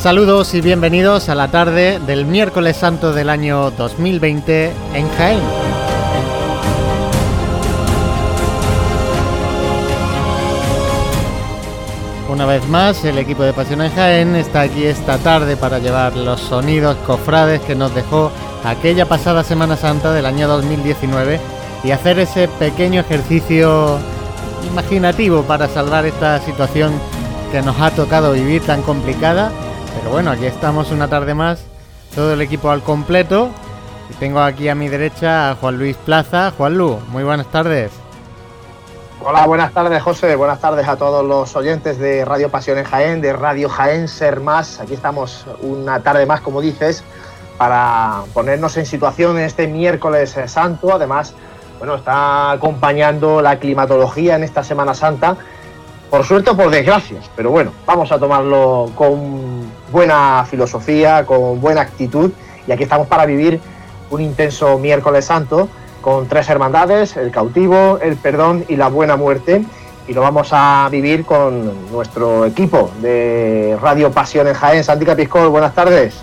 Saludos y bienvenidos a la tarde del miércoles santo del año 2020 en Jaén. Una vez más, el equipo de Pasión en Jaén está aquí esta tarde para llevar los sonidos cofrades que nos dejó aquella pasada Semana Santa del año 2019 y hacer ese pequeño ejercicio imaginativo para salvar esta situación que nos ha tocado vivir tan complicada pero bueno, aquí estamos una tarde más, todo el equipo al completo. Y tengo aquí a mi derecha a Juan Luis Plaza. Juan Lu, muy buenas tardes. Hola, buenas tardes José, buenas tardes a todos los oyentes de Radio Pasión en Jaén, de Radio Jaén Ser Más. Aquí estamos una tarde más, como dices, para ponernos en situación este miércoles santo. Además, bueno, está acompañando la climatología en esta Semana Santa por suerte o por desgracia, pero bueno, vamos a tomarlo con buena filosofía, con buena actitud y aquí estamos para vivir un intenso miércoles santo con tres hermandades, el cautivo, el perdón y la buena muerte y lo vamos a vivir con nuestro equipo de Radio Pasión en Jaén. Santi Capiscol, buenas tardes.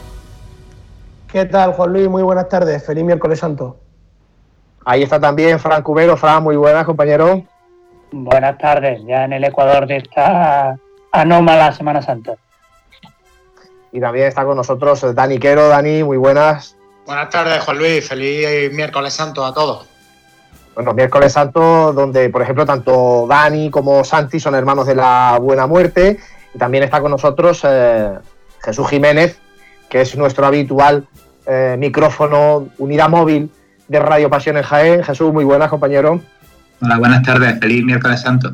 ¿Qué tal, Juan Luis? Muy buenas tardes. Feliz miércoles santo. Ahí está también Fran Cubero. Fran, muy buenas, compañero. Buenas tardes, ya en el Ecuador de esta anómala Semana Santa. Y también está con nosotros Dani Quero. Dani, muy buenas. Buenas tardes, Juan Luis. Feliz miércoles santo a todos. Bueno, miércoles santo, donde, por ejemplo, tanto Dani como Santi son hermanos de la Buena Muerte. Y también está con nosotros eh, Jesús Jiménez, que es nuestro habitual eh, micrófono, unidad móvil de Radio Pasión en Jaén. Jesús, muy buenas, compañero. Hola, buenas tardes. Feliz miércoles santo.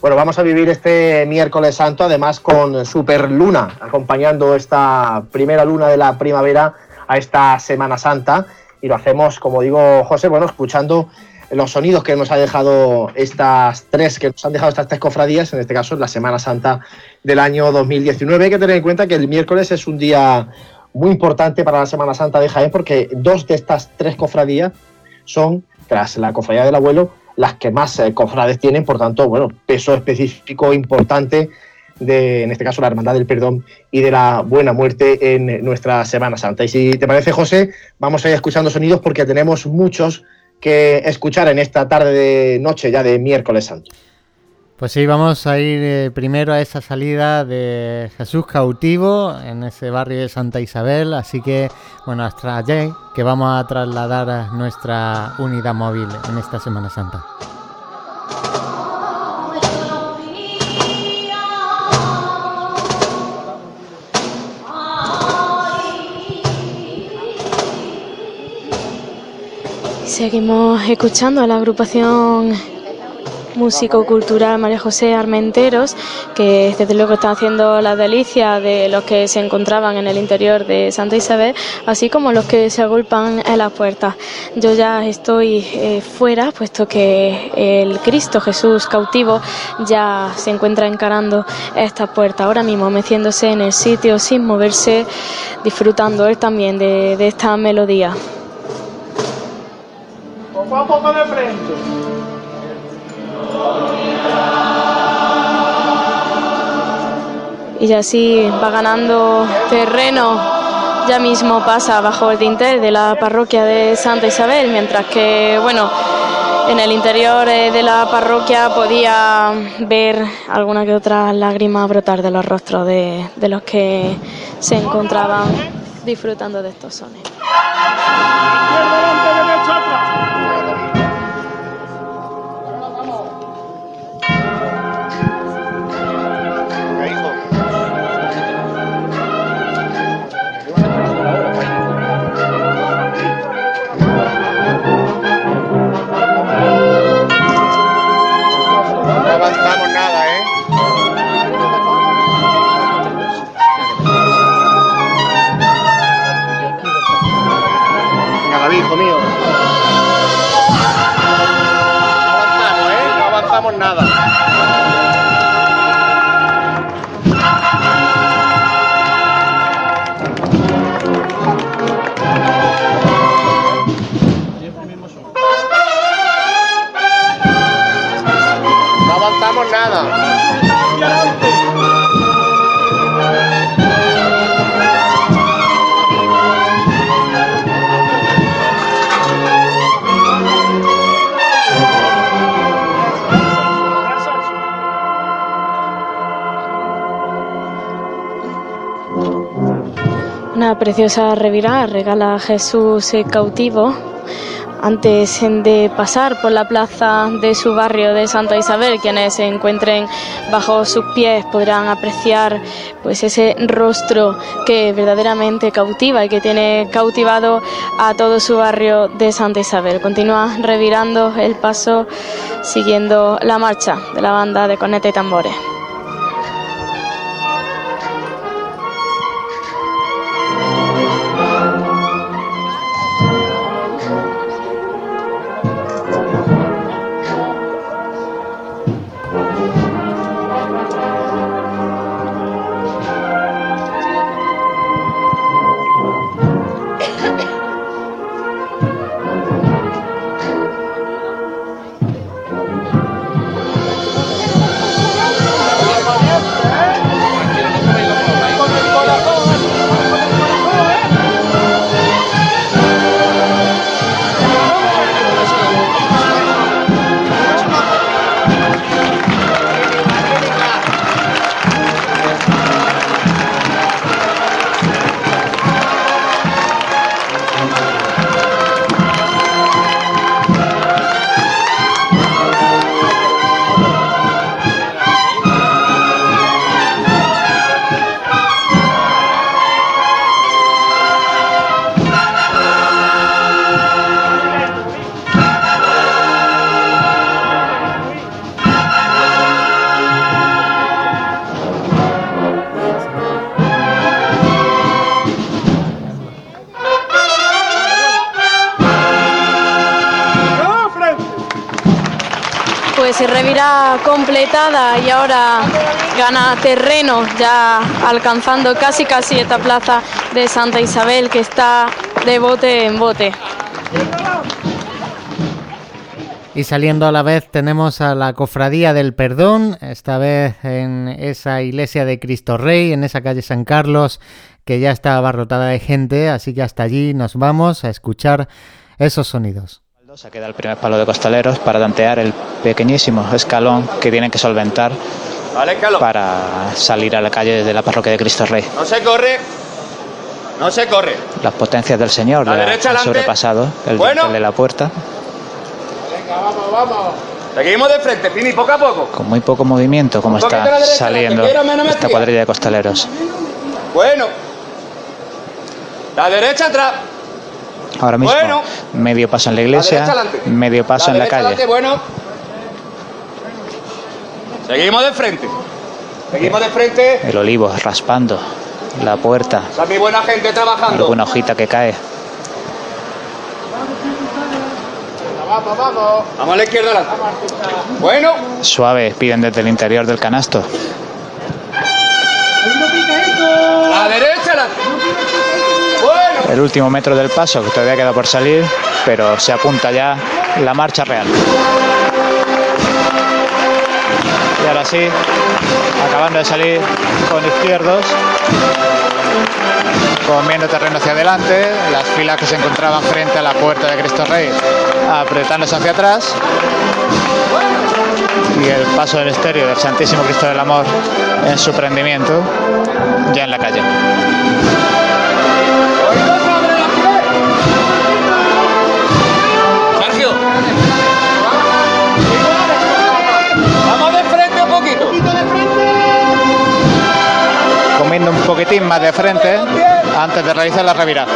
Bueno, vamos a vivir este miércoles santo además con Super Luna, acompañando esta primera luna de la primavera a esta Semana Santa. Y lo hacemos, como digo, José, bueno, escuchando los sonidos que nos ha dejado estas tres, que nos han dejado estas tres cofradías, en este caso la Semana Santa del año 2019. Hay que tener en cuenta que el miércoles es un día muy importante para la Semana Santa de Jaén, porque dos de estas tres cofradías son tras la cofradía del abuelo, las que más eh, cofrades tienen, por tanto, bueno, peso específico importante de, en este caso, la Hermandad del Perdón y de la Buena Muerte en nuestra Semana Santa. Y si te parece, José, vamos a ir escuchando sonidos porque tenemos muchos que escuchar en esta tarde de noche ya de miércoles santo. Pues sí, vamos a ir eh, primero a esa salida de Jesús cautivo en ese barrio de Santa Isabel, así que bueno, hasta allí que vamos a trasladar a nuestra unidad móvil en esta Semana Santa. Seguimos escuchando a la agrupación músico cultural María José Armenteros, que desde luego está haciendo la delicia de los que se encontraban en el interior de Santa Isabel, así como los que se agolpan en las puertas. Yo ya estoy eh, fuera, puesto que el Cristo Jesús cautivo ya se encuentra encarando esta puerta, ahora mismo meciéndose en el sitio sin moverse, disfrutando él también de, de esta melodía. Poco a poco de frente. Y así va ganando terreno. Ya mismo pasa bajo el dintel de la parroquia de Santa Isabel, mientras que, bueno, en el interior eh, de la parroquia podía ver alguna que otra lágrima brotar de los rostros de, de los que se encontraban disfrutando de estos sones. Preciosa revirá regala a Jesús cautivo antes de pasar por la plaza de su barrio de Santa Isabel, quienes se encuentren bajo sus pies podrán apreciar pues ese rostro que verdaderamente cautiva y que tiene cautivado a todo su barrio de Santa Isabel. Continúa revirando el paso siguiendo la marcha de la banda de corneta y tambores. Completada y ahora gana terreno ya alcanzando casi casi esta plaza de Santa Isabel que está de bote en bote. Y saliendo a la vez tenemos a la Cofradía del Perdón, esta vez en esa iglesia de Cristo Rey, en esa calle San Carlos, que ya está abarrotada de gente, así que hasta allí nos vamos a escuchar esos sonidos. Se queda el primer palo de costaleros para tantear el pequeñísimo escalón que tienen que solventar para salir a la calle desde la parroquia de Cristo Rey. No se corre, no se corre. Las potencias del Señor le han sobrepasado el bueno. de la puerta. Venga, vamos, vamos. Seguimos de frente, Fini, poco a poco. Con muy poco movimiento, como está derecha, saliendo esta cuadrilla de costaleros. Bueno. La derecha atrás. Ahora mismo, bueno. medio paso en la iglesia, la medio paso la en la calle. Bueno. Seguimos de frente. Seguimos de frente. El olivo raspando la puerta. Esa es mi buena gente trabajando. Alguna hojita que cae. Vamos, vamos. Vamos a la izquierda adelante. Bueno. Suave, piden desde el interior del canasto. La derecha. El último metro del paso que todavía queda por salir, pero se apunta ya la marcha real. Y ahora sí, acabando de salir con izquierdos, comiendo terreno hacia adelante, las filas que se encontraban frente a la puerta de Cristo Rey apretándose hacia atrás y el paso del estéreo del Santísimo Cristo del Amor en su prendimiento ya en la calle. Poquitín más de frente antes de realizar la revirada.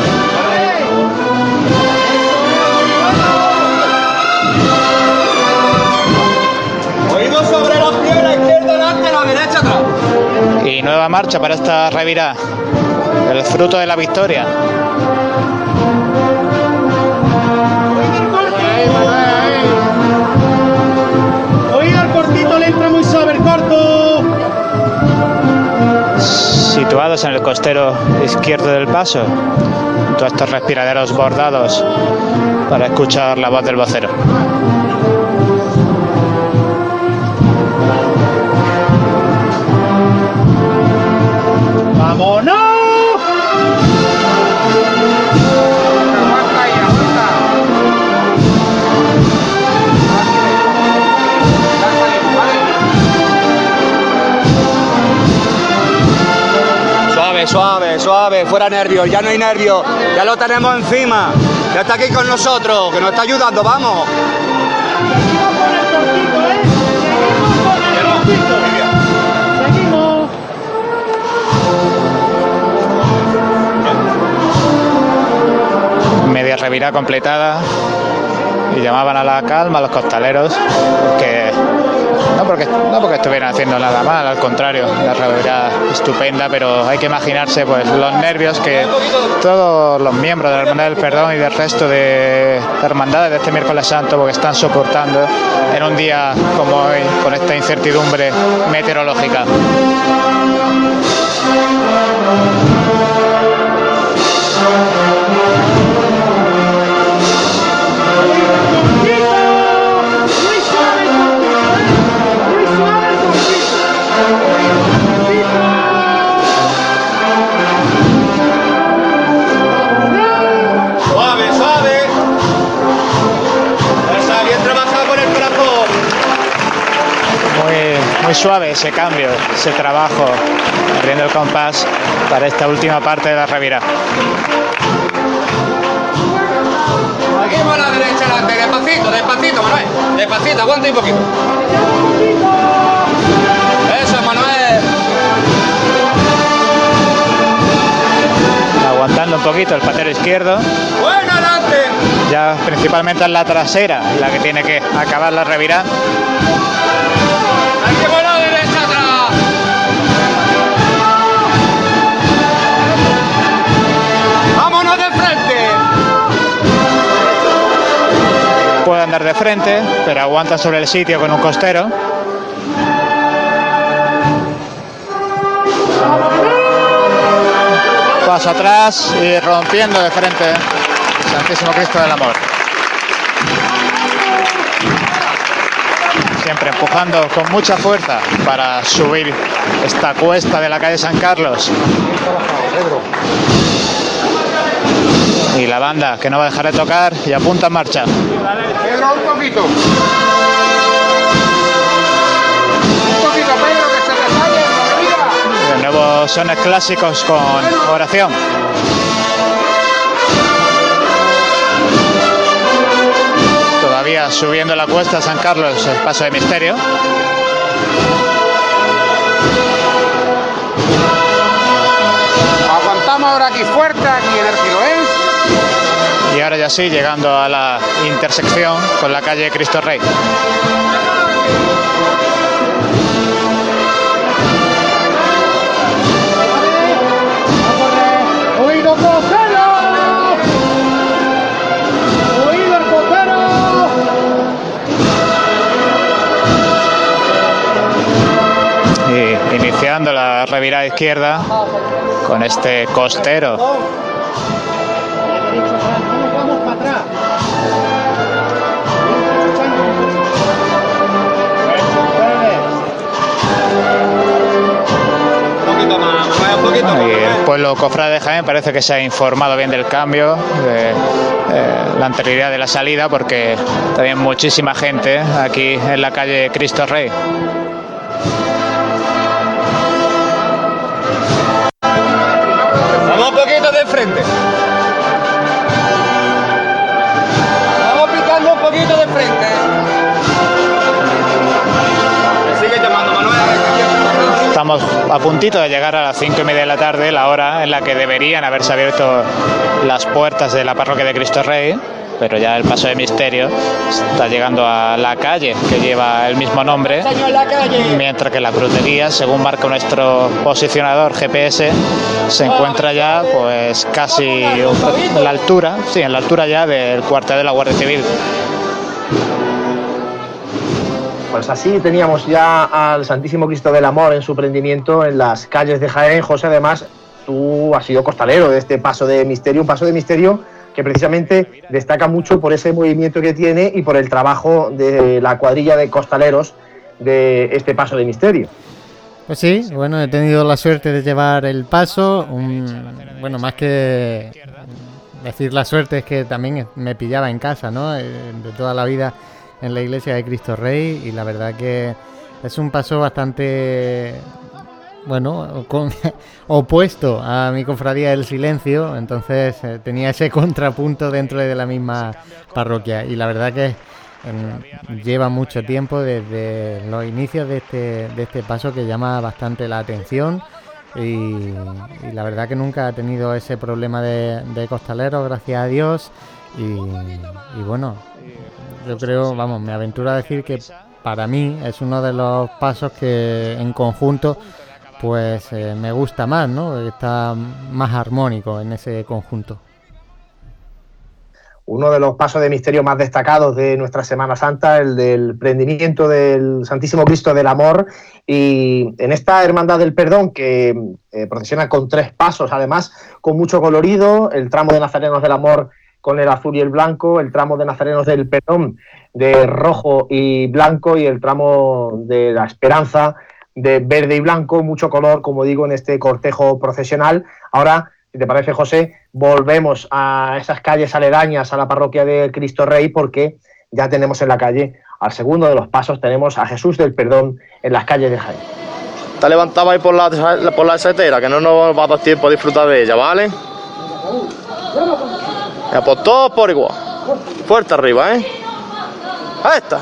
Oídos sobre la izquierda delante, la derecha atrás. Y nueva marcha para esta revirada. El fruto de la victoria. En el costero izquierdo del paso, junto a estos respiraderos bordados para escuchar la voz del vocero. Fuera nervios, ya no hay nervios, ya lo tenemos encima, ya está aquí con nosotros, que nos está ayudando, vamos. Media revira completada y llamaban a la calma los costaleros que no porque, no porque estuvieran haciendo nada mal, al contrario, la realidad estupenda, pero hay que imaginarse pues los nervios que todos los miembros de la Hermandad del Perdón y del resto de hermandades de este miércoles santo porque están soportando en un día como hoy con esta incertidumbre meteorológica. Muy, suave ese cambio, ese trabajo, abriendo el compás para esta última parte de la revira. Seguimos a la derecha, adelante, despacito, despacito, Manuel. Despacito, aguanta un poquito. Eso, Manuel. Aguantando un poquito el patero izquierdo. Bueno, adelante. Ya principalmente en la trasera, la que tiene que acabar la revira. Andar de frente, pero aguanta sobre el sitio con un costero. Paso atrás y rompiendo de frente Santísimo Cristo del Amor. Siempre empujando con mucha fuerza para subir esta cuesta de la calle San Carlos. Y la banda que no va a dejar de tocar y apunta en marcha. Pedro, un poquito. Un poquito, Pedro, que se te sale. De nuevo sones clásicos con oración. Todavía subiendo la cuesta San Carlos, el paso de misterio. Aguantamos ahora aquí fuerte, aquí en el Giroén. Y ahora ya sí, llegando a la intersección con la calle Cristo Rey. Iniciando la revirada izquierda con este costero. Y el pueblo cofrade de Jaén parece que se ha informado bien del cambio, de eh, la anterioridad de la salida, porque también muchísima gente aquí en la calle Cristo Rey. Estamos a puntito de llegar a las cinco y media de la tarde, la hora en la que deberían haberse abierto las puertas de la parroquia de Cristo Rey, pero ya el paso de misterio está llegando a la calle que lleva el mismo nombre, mientras que la guía, según marca nuestro posicionador GPS, se encuentra ya pues casi en la altura, sí, en la altura ya del cuartel de la Guardia Civil. Pues así teníamos ya al Santísimo Cristo del Amor en su prendimiento en las calles de Jaén. José, además, tú has sido costalero de este paso de misterio, un paso de misterio que precisamente destaca mucho por ese movimiento que tiene y por el trabajo de la cuadrilla de costaleros de este paso de misterio. Pues sí, bueno, he tenido la suerte de llevar el paso. bueno, más que decir la suerte es que también me pillaba en casa, ¿no? Eh, De toda la vida en la iglesia de Cristo Rey y la verdad que es un paso bastante bueno, opuesto a mi cofradía del silencio, entonces eh, tenía ese contrapunto dentro de la misma parroquia y la verdad que em, lleva mucho tiempo desde los inicios de este, de este paso que llama bastante la atención y, la verdad que nunca ha tenido ese problema de, de costaleros, gracias a Dios. Y bueno, yo creo, vamos, me aventuro a decir que para mí es uno de los pasos que en conjunto pues eh, me gusta más, ¿no? Está más armónico en ese conjunto. Uno de los pasos de misterio más destacados de nuestra Semana Santa, el del prendimiento del Santísimo Cristo del Amor. Y en esta Hermandad del Perdón, que eh, procesiona con tres pasos, además, con mucho colorido, el tramo de Nazarenos del Amor con el azul y el blanco, el tramo de Nazarenos del Perdón de rojo y blanco y el tramo de la Esperanza de verde y blanco, mucho color, como digo, en este cortejo procesional. Ahora, si te parece, José, volvemos a esas calles aledañas a la parroquia de Cristo Rey, porque ya tenemos en la calle, al segundo de los pasos, tenemos a Jesús del Perdón en las calles de Jaén. Te levantaba ahí por la, por la setera, que no nos va a dar tiempo a disfrutar de ella, ¿vale? Todos por igual. Fuerte arriba, ¿eh? Ahí está.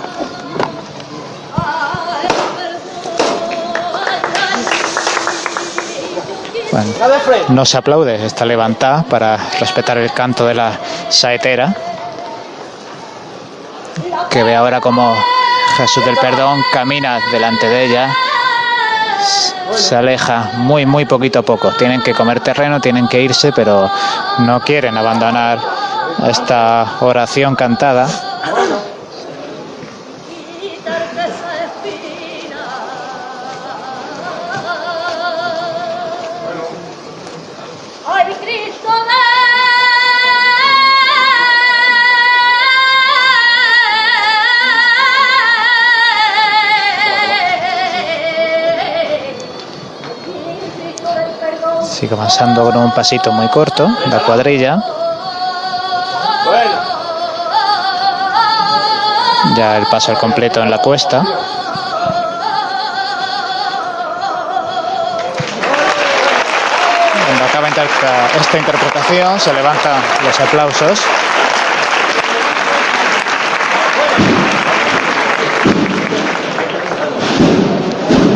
no se aplaude, está levantada para respetar el canto de la saetera, que ve ahora como Jesús del Perdón camina delante de ella, se aleja muy, muy poquito a poco. Tienen que comer terreno, tienen que irse, pero no quieren abandonar esta oración cantada. Sigue avanzando con un pasito muy corto, la cuadrilla. Ya el paso al completo en la cuesta. Cuando acaba esta interpretación se levantan los aplausos.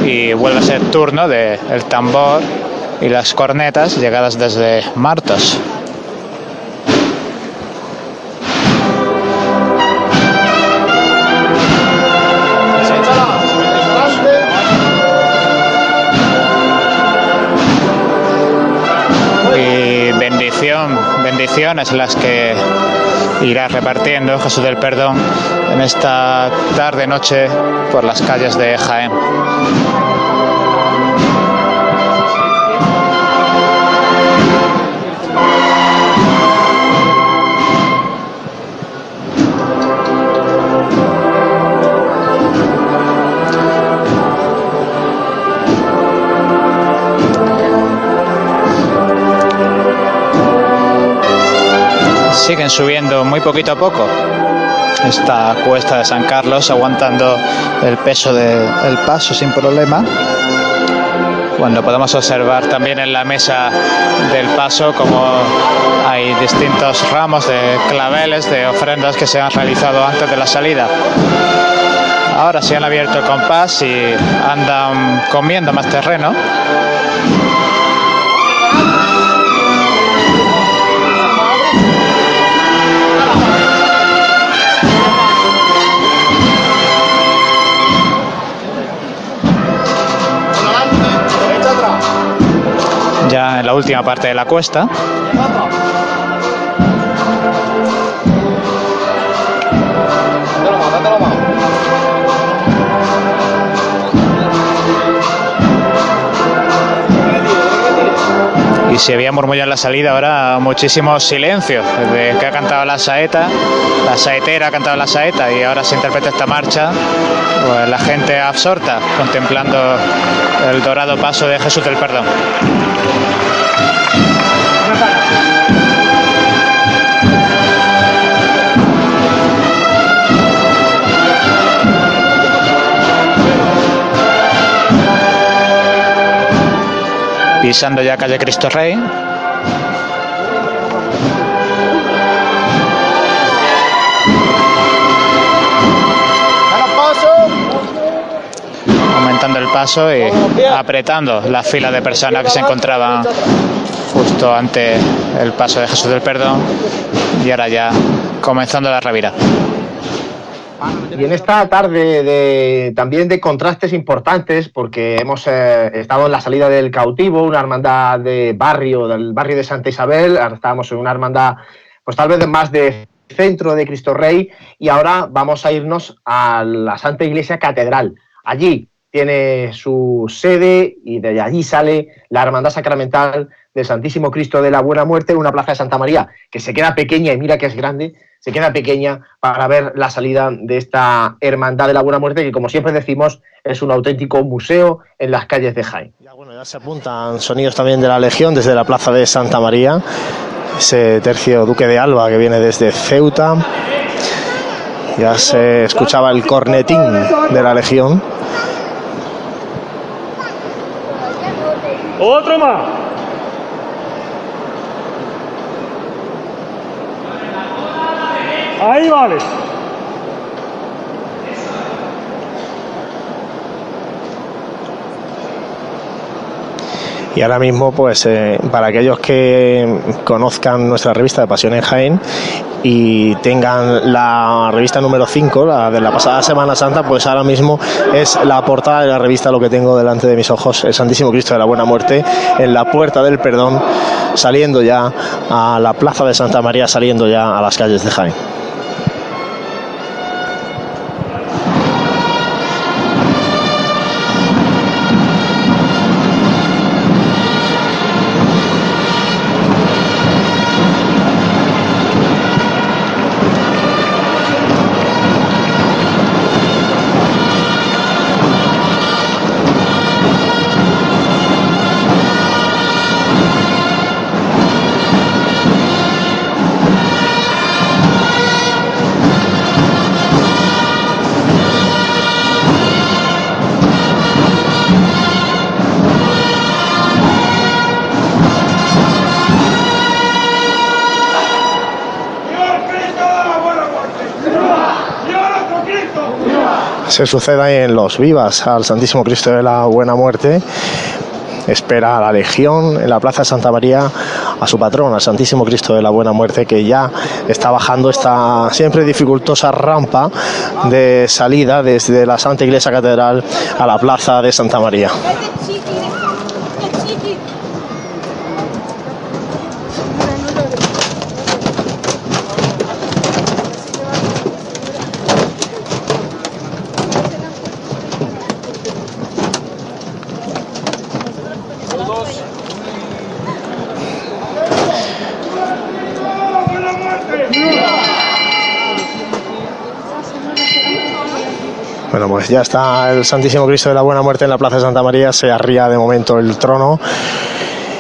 Y vuelve a ser turno del tambor y las cornetas llegadas desde Martos. Y bendición, bendiciones las que irá repartiendo Jesús del Perdón en esta tarde noche por las calles de Jaén. Siguen subiendo muy poquito a poco esta cuesta de San Carlos, aguantando el peso del paso sin problema. Cuando podemos observar también en la mesa del paso como hay distintos ramos de claveles, de ofrendas que se han realizado antes de la salida. Ahora se han abierto el compás y andan comiendo más terreno. En la última parte de la cuesta. y si había murmullo en la salida, ahora muchísimo silencio. Desde que ha cantado la saeta, la saetera ha cantado la saeta y ahora se interpreta esta marcha, pues la gente absorta contemplando el dorado paso de Jesús del Perdón. Pisando ya calle Cristo Rey. aumentando el paso y apretando la fila de personas que se encontraban justo ante el paso de Jesús del Perdón y ahora ya comenzando la revira. Y en esta tarde de, también de contrastes importantes, porque hemos eh, estado en la salida del cautivo, una hermandad de barrio, del barrio de Santa Isabel, ahora estábamos en una hermandad, pues tal vez más de centro de Cristo Rey, y ahora vamos a irnos a la Santa Iglesia Catedral. Allí tiene su sede y de allí sale la Hermandad Sacramental del Santísimo Cristo de la Buena Muerte, una plaza de Santa María que se queda pequeña y mira que es grande, se queda pequeña para ver la salida de esta Hermandad de la Buena Muerte, que como siempre decimos es un auténtico museo en las calles de Jaén. Ya, bueno, ya se apuntan sonidos también de la Legión desde la plaza de Santa María, ese tercio Duque de Alba que viene desde Ceuta. Ya se escuchaba el cornetín de la Legión. Otro más. Ahí vale. Y ahora mismo, pues eh, para aquellos que conozcan nuestra revista de Pasión en Jaén y tengan la revista número 5, la de la pasada Semana Santa, pues ahora mismo es la portada de la revista lo que tengo delante de mis ojos, el Santísimo Cristo de la Buena Muerte, en la Puerta del Perdón, saliendo ya a la Plaza de Santa María, saliendo ya a las calles de Jaén. Se suceda en los vivas al Santísimo Cristo de la Buena Muerte. Espera a la Legión en la Plaza Santa María a su patrón, al Santísimo Cristo de la Buena Muerte, que ya está bajando esta siempre dificultosa rampa de salida desde la Santa Iglesia Catedral a la Plaza de Santa María. Bueno, pues ya está el Santísimo Cristo de la Buena Muerte en la Plaza de Santa María, se arría de momento el trono.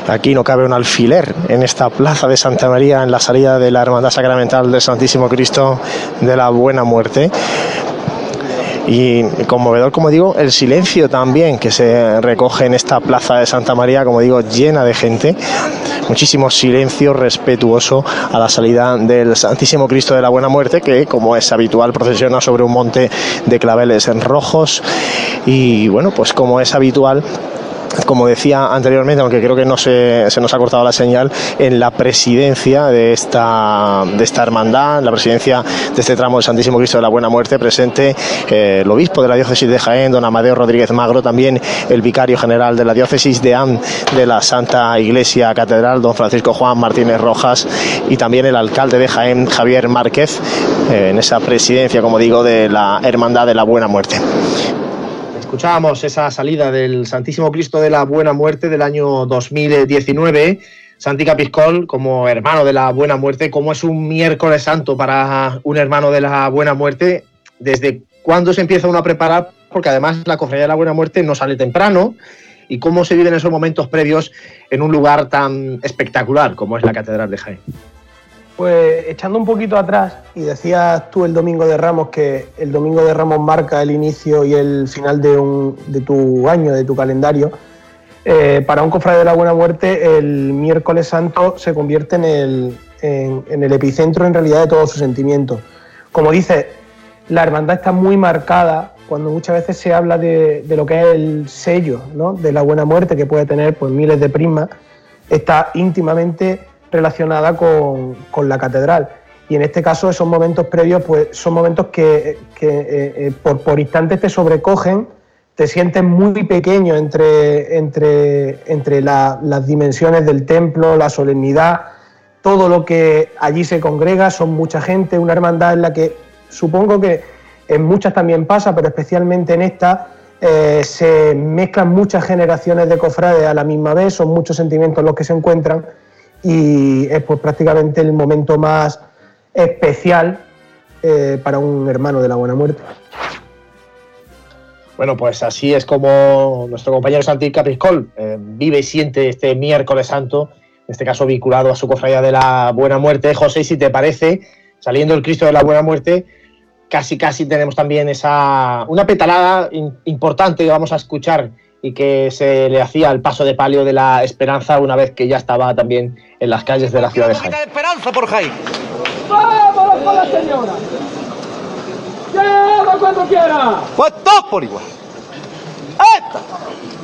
Aquí no cabe un alfiler en esta plaza de Santa María, en la salida de la Hermandad Sacramental del Santísimo Cristo de la Buena Muerte. Y conmovedor, como digo, el silencio también que se recoge en esta plaza de Santa María, como digo, llena de gente. Muchísimo silencio respetuoso a la salida del Santísimo Cristo de la Buena Muerte, que, como es habitual, procesiona sobre un monte de claveles en rojos. Y bueno, pues como es habitual, como decía anteriormente, aunque creo que no se, nos ha cortado la señal, en la presidencia de esta, de esta hermandad, en la presidencia de este tramo del Santísimo Cristo de la Buena Muerte, presente eh, el obispo de la diócesis de Jaén, don Amadeo Rodríguez Magro, también el vicario general de la diócesis de AN de la Santa Iglesia Catedral, don Francisco Juan Martínez Rojas, y también el alcalde de Jaén, Javier Márquez, eh, en esa presidencia, como digo, de la Hermandad de la Buena Muerte. Escuchábamos esa salida del Santísimo Cristo de la Buena Muerte del año 2019. Santi Capiscol, como hermano de la Buena Muerte, ¿cómo es un miércoles santo para un hermano de la Buena Muerte? ¿Desde cuándo se empieza uno a preparar? Porque además la Cofradía de la Buena Muerte no sale temprano. ¿Y cómo se viven esos momentos previos en un lugar tan espectacular como es la Catedral de Jaén? Pues echando un poquito atrás, y decías tú el Domingo de Ramos que el Domingo de Ramos marca el inicio y el final de, un, de tu año, de tu calendario, eh, para un cofrade de la Buena Muerte el miércoles santo se convierte en el, en, el epicentro en realidad de todos sus sentimientos. Como dice, la hermandad está muy marcada cuando muchas veces se habla de, de lo que es el sello ¿no? de la Buena Muerte, que puede tener pues, miles de prismas, está íntimamente relacionada con, con la catedral. Y en este caso esos momentos previos pues, son momentos que, eh, eh, por, instantes te sobrecogen, te sientes muy pequeño entre, entre, entre la- las dimensiones del templo, la solemnidad, todo lo que allí se congrega, son mucha gente, una hermandad en la que supongo que en muchas también pasa, pero especialmente en esta eh, se mezclan muchas generaciones de cofrades a la misma vez, son muchos sentimientos los que se encuentran y es pues prácticamente el momento más especial eh, para un hermano de la buena muerte. Bueno, pues así es como nuestro compañero Santi Capriscol eh, vive y siente este miércoles santo, en este caso vinculado a su cofradía de la Buena Muerte. José, si te parece, saliendo el Cristo de la Buena Muerte, casi casi tenemos también esa una petalada importante que vamos a escuchar y que se le hacía al paso de palio de la Esperanza una vez que ya estaba también en las calles de la ciudad de Jaén. Esperanza por Jaén. ¡Vámonos con la señora! ¡Llega cuando quiera! Pues todos por igual.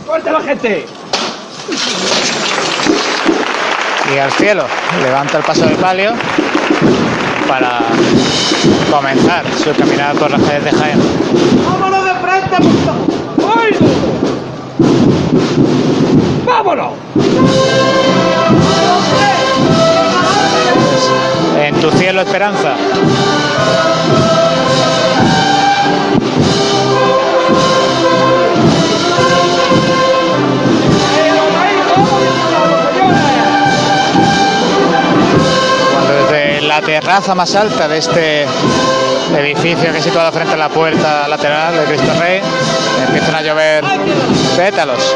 ¡Fuerte la gente! y al cielo. Levanta el paso de palio para comenzar su caminata por las calles de Jaén. ¡Vámonos de frente, por favor! ¡Vámonos! En tu cielo, esperanza. Cuando desde la terraza más alta de este edificio que es situado frente a la puerta lateral de Cristo Rey empiezan a llover pétalos.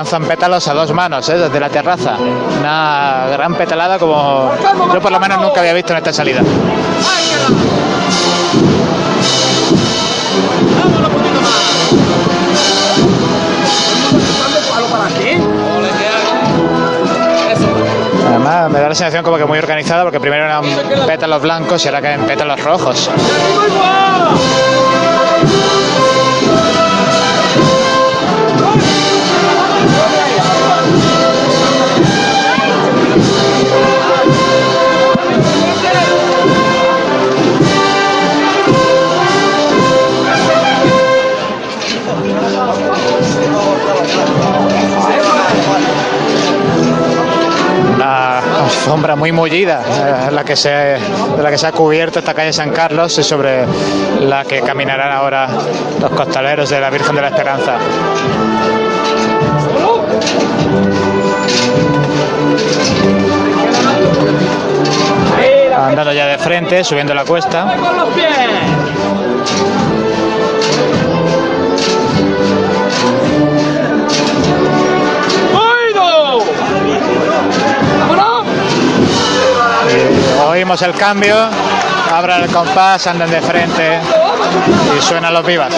Lanzan pétalos a dos manos, ¿eh? desde la terraza. Una gran petalada como yo por lo menos nunca había visto en esta salida. Además me da la sensación como que muy organizada porque primero eran pétalos blancos y ahora caen pétalos rojos. Mullida eh, la que se, de la que se ha cubierto esta calle San Carlos y sobre la que caminarán ahora los costaleros de la Virgen de la Esperanza. Andando ya de frente, subiendo la cuesta. El cambio, abran el compás, andan de frente y suenan los vivas.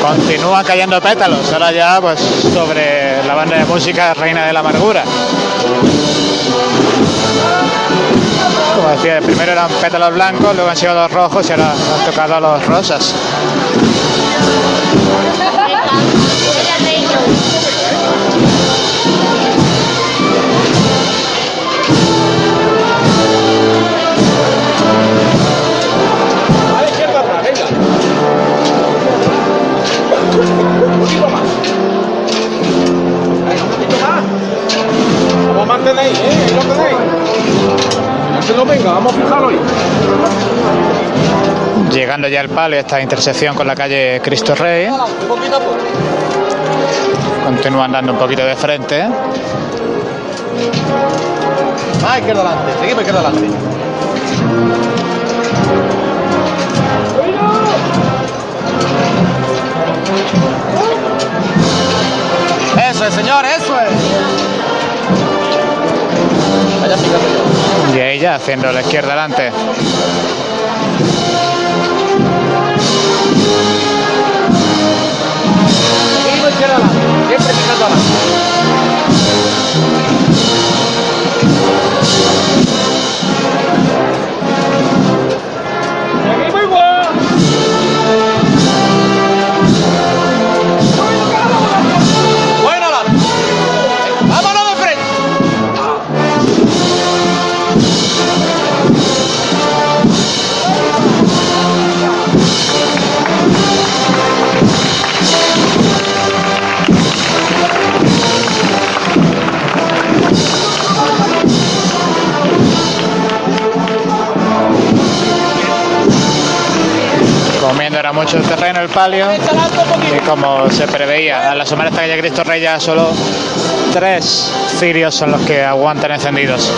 Continúan cayendo pétalos, ahora ya pues sobre la banda de música Reina de la Amargura. Como decía, primero eran pétalos blancos, luego han sido los rojos y ahora han tocado los rosas. Un poquito más. Un poquito más. Vamos a mantener ¿eh? Ahí lo tenéis. No venga, vamos a fijarlo ahí. Llegando ya al palio, esta intersección con la calle Cristo Rey. Continúa andando un poquito de frente. Más izquierda adelante, seguimos izquierda adelante. Eso es, señor, eso es. Fíjate yo. Y ella haciendo la izquierda adelante, siempre fijando adelante. Mucho el terreno, el palio. Y como se preveía, al asomar esta calle Cristo Rey ya solo tres cirios son los que aguantan encendidos.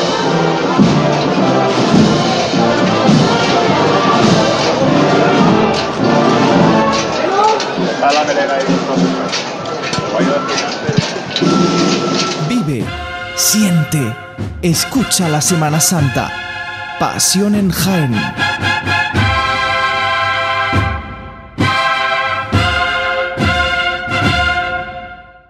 Vive, siente, escucha la Semana Santa. Pasión en Jaén.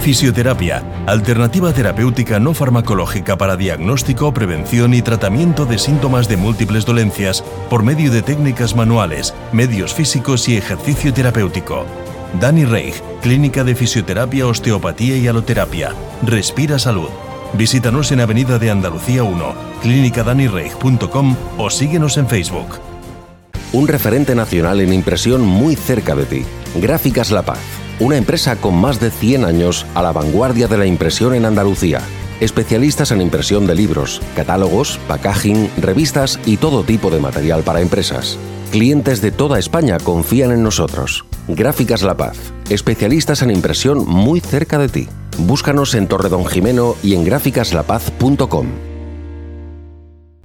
Fisioterapia, alternativa terapéutica no farmacológica para diagnóstico, prevención y tratamiento de síntomas de múltiples dolencias por medio de técnicas manuales, medios físicos y ejercicio terapéutico. Dani Reich, Clínica de Fisioterapia, Osteopatía y Aloterapia. Respira Salud. Visítanos en Avenida de Andalucía 1, clínicadanireich.com o síguenos en Facebook. Un referente nacional en impresión muy cerca de ti. Gráficas La Paz. Una empresa con más de 100 años a la vanguardia de la impresión en Andalucía. Especialistas en impresión de libros, catálogos, packaging, revistas y todo tipo de material para empresas. Clientes de toda España confían en nosotros. Gráficas La Paz. Especialistas en impresión muy cerca de ti. Búscanos en Torredón Jimeno y en gráficaslapaz.com.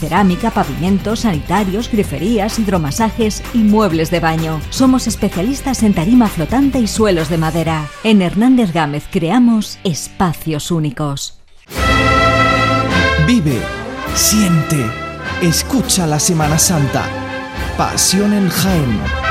Cerámica, pavimentos, sanitarios, griferías, hidromasajes y muebles de baño. Somos especialistas en tarima flotante y suelos de madera. En Hernández Gámez creamos espacios únicos. Vive, siente, escucha la Semana Santa. Pasión en Jaén.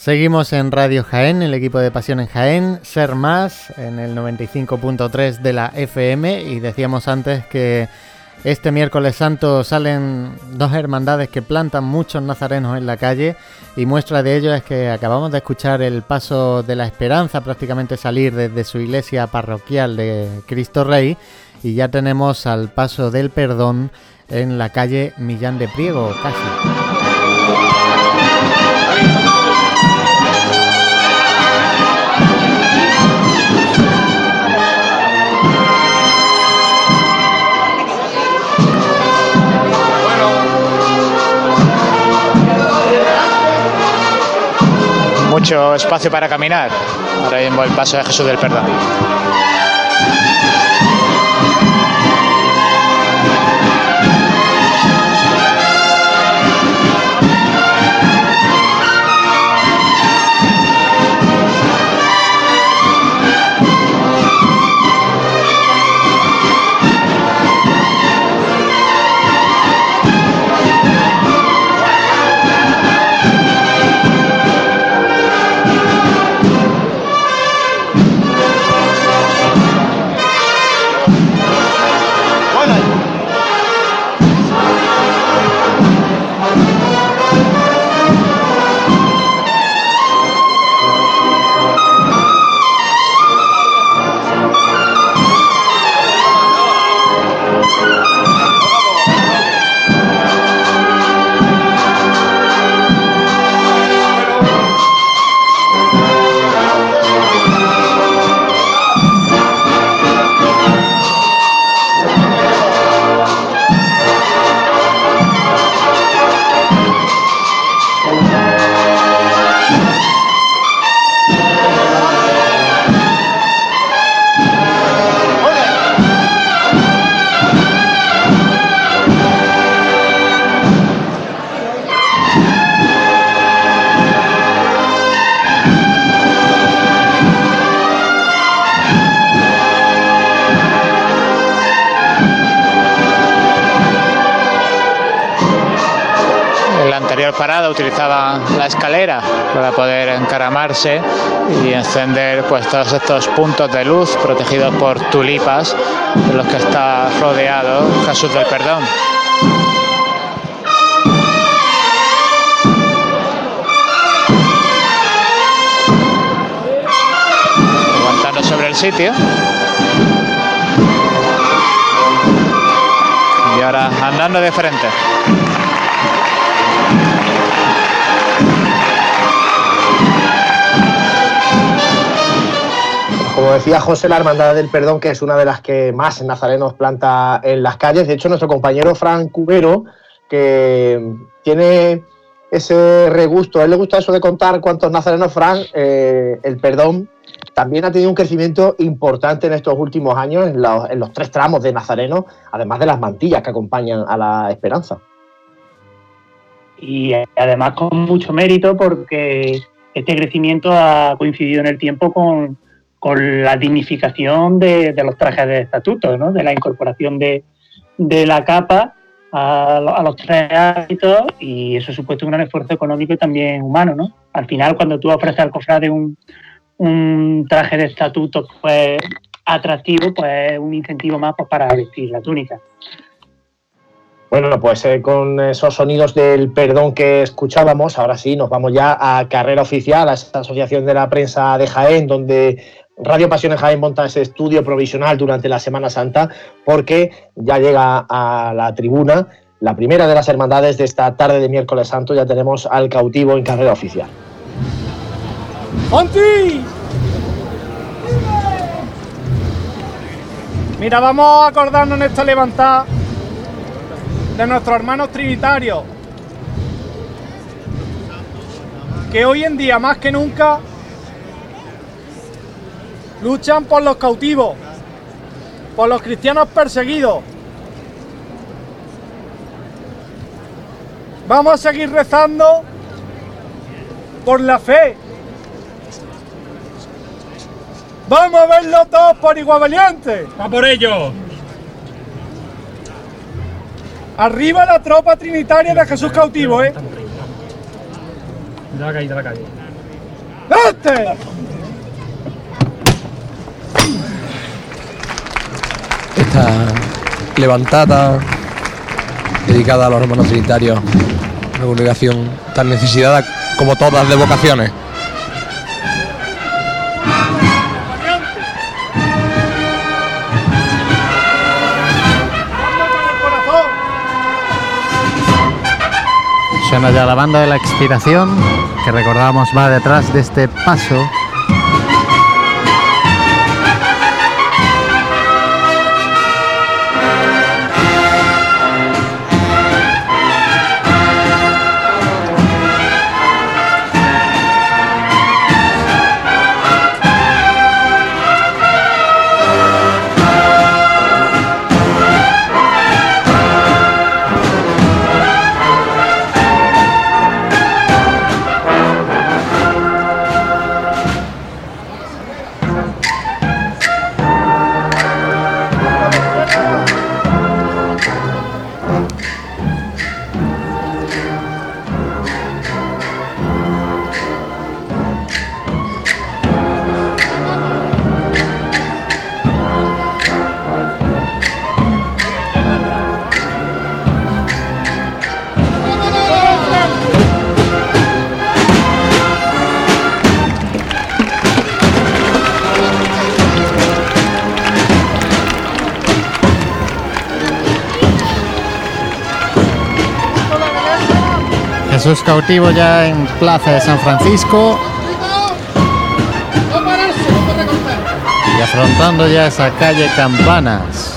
Seguimos en Radio Jaén, el equipo de Pasión en Jaén, Ser Más en el 95.3 de la FM y decíamos antes que este miércoles santo salen dos hermandades que plantan muchos nazarenos en la calle. Y muestra de ello es que acabamos de escuchar el paso de la esperanza prácticamente salir desde su iglesia parroquial de Cristo Rey. Y ya tenemos al paso del perdón en la calle Millán de Priego casi. Mucho espacio para caminar. Ahora mismo el paso de Jesús del Perdón. Y encender pues todos estos puntos de luz protegidos por tulipas de los que está rodeado Jesús del Perdón. Aguantando sobre el sitio. Y ahora andando de frente. Como decía José, la Hermandad del Perdón, que es una de las que más nazarenos planta en las calles. De hecho, nuestro compañero Fran Cubero, que tiene ese regusto, a él le gusta eso de contar cuántos nazarenos, Fran, eh, el Perdón también ha tenido un crecimiento importante en estos últimos años en los, en los tres tramos de Nazareno, además de las mantillas que acompañan a la Esperanza. y además con mucho mérito porque este crecimiento ha coincidido en el tiempo con, con la dignificación de, de los trajes de estatuto, ¿no? de la incorporación de, de la capa a, a los tres hábitos y eso supuesto un gran esfuerzo económico y también humano. ¿no? Al final, cuando tú ofreces al cofrade un, un traje de estatuto pues, atractivo, pues es un incentivo más pues, para vestir la túnica. Bueno, pues eh, con esos sonidos del perdón que escuchábamos, ahora sí, nos vamos ya a Carrera Oficial, a esta asociación de la prensa de Jaén, donde Radio Pasiones Jaén monta ese estudio provisional durante la Semana Santa, porque ya llega a la tribuna la primera de las hermandades de esta tarde de miércoles santo, ya tenemos al cautivo en Carrera Oficial. ¡Monty! Mira, vamos a acordarnos en esta levantada de nuestros hermanos trinitarios. Que hoy en día, más que nunca, luchan por los cautivos, por los cristianos perseguidos. Vamos a seguir rezando por la fe, ¡Vamos a verlo todos por igual valiente! ¡Va por ello! Arriba la tropa trinitaria de Jesús cautivo, ¿eh? De la calle, de la calle. ¡Este! Esta levantada dedicada a los hermanos trinitarios, una congregación tan necesitada como todas de vocaciones. Suena ya la banda de la expiración, que recordamos va detrás de este paso. Jesús cautivo ya en Plaza de San Francisco y afrontando ya esa calle Campanas.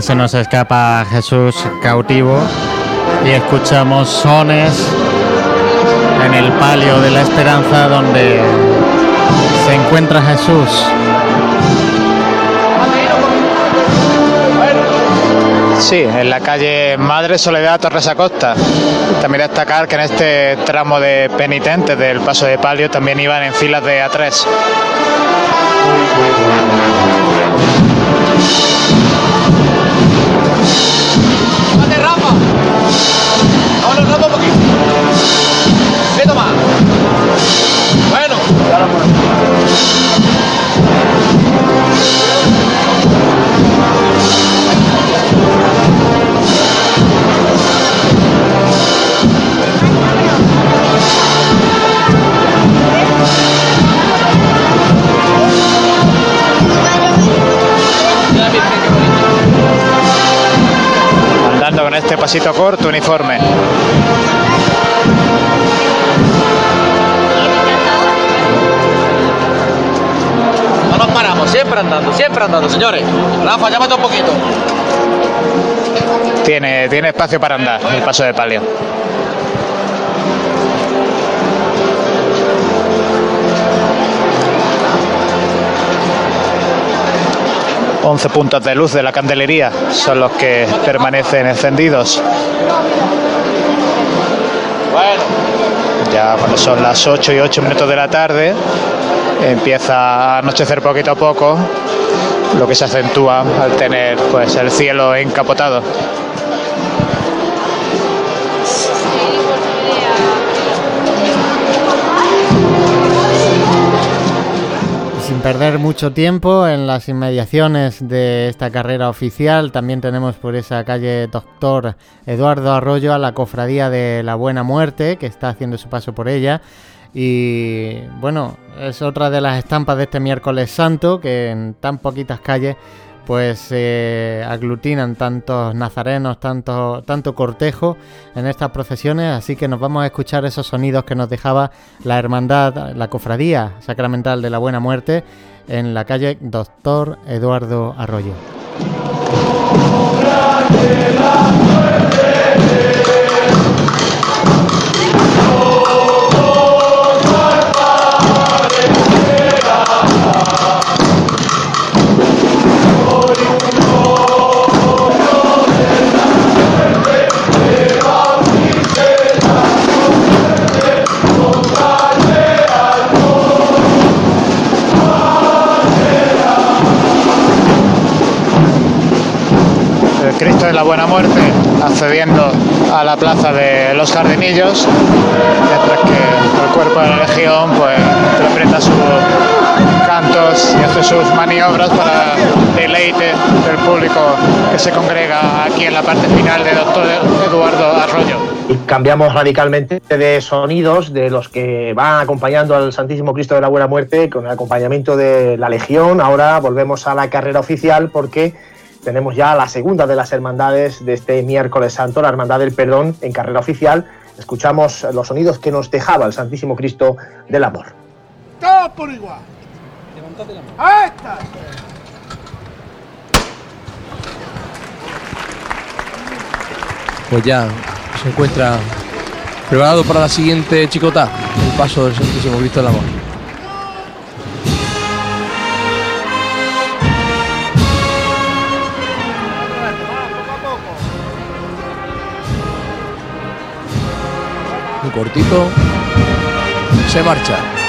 Se nos escapa Jesús cautivo y escuchamos sones en el palio de la esperanza donde se encuentra Jesús. Sí, en la calle Madre Soledad Torres Acosta. También destacar que en este tramo de penitentes del paso de palio también iban en filas de A3. ¡Vámonos, este pasito corto, uniforme. No nos paramos, siempre andando, siempre andando, señores. Rafa, llámate un poquito. Tiene, tiene espacio para andar el paso de palio. Once puntos de luz de la candelería son los que permanecen encendidos. Ya cuando son las 8 y 8 minutos de la tarde, empieza a anochecer poquito a poco, lo que se acentúa al tener pues el cielo encapotado. Perder mucho tiempo en las inmediaciones de esta carrera oficial, también tenemos por esa calle Doctor Eduardo Arroyo a la Cofradía de la Buena Muerte, que está haciendo su paso por ella. Y bueno, es otra de las estampas de este miércoles santo, que en tan poquitas calles pues eh, aglutinan tantos nazarenos, tanto, tanto cortejo en estas procesiones, así que nos vamos a escuchar esos sonidos que nos dejaba la hermandad, la cofradía sacramental de la Buena Muerte en la calle Doctor Eduardo Arroyo. Cristo de la Buena Muerte accediendo a la plaza de los Jardinillos, mientras que el cuerpo de la Legión pues interpreta sus cantos y hace sus maniobras para deleite del público que se congrega aquí en la parte final de Doctor Eduardo Arroyo. Cambiamos radicalmente de sonidos de los que van acompañando al Santísimo Cristo de la Buena Muerte con el acompañamiento de la Legión. Ahora volvemos a la carrera oficial porque tenemos ya la segunda de las hermandades de este miércoles santo, la Hermandad del Perdón en carrera oficial. Escuchamos los sonidos que nos dejaba el Santísimo Cristo del Amor. Todos por igual. Levantate la mano. ¡A esta! Pues ya se encuentra preparado para la siguiente chicota, el paso del Santísimo Cristo del Amor. Muy cortito. Se marcha.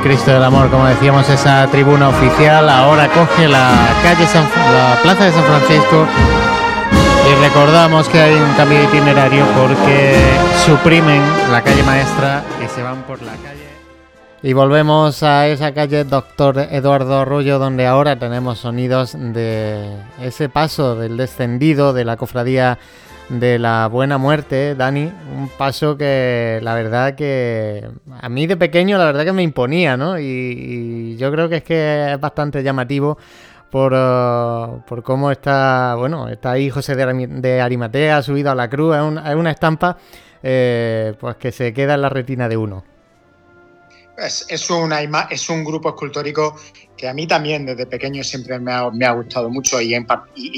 Cristo del Amor, como decíamos, esa tribuna oficial. Ahora coge la calle San, la plaza de San Francisco. Y recordamos que hay un cambio de itinerario porque suprimen la calle maestra y se van por la calle. Y volvemos a esa calle Doctor Eduardo Arroyo, donde ahora tenemos sonidos de ese paso del descendido de la cofradía de la buena muerte, Dani. Un paso que la verdad que a mí de pequeño la verdad que me imponía, ¿no? Y, yo creo que es que es bastante llamativo por, uh, por cómo está, bueno, está ahí José de, Ari- de Arimatea subido a la cruz. Es, es una estampa eh, pues que se queda en la retina de uno. Es, es, una es un grupo escultórico que a mí también desde pequeño siempre me ha, me ha gustado mucho y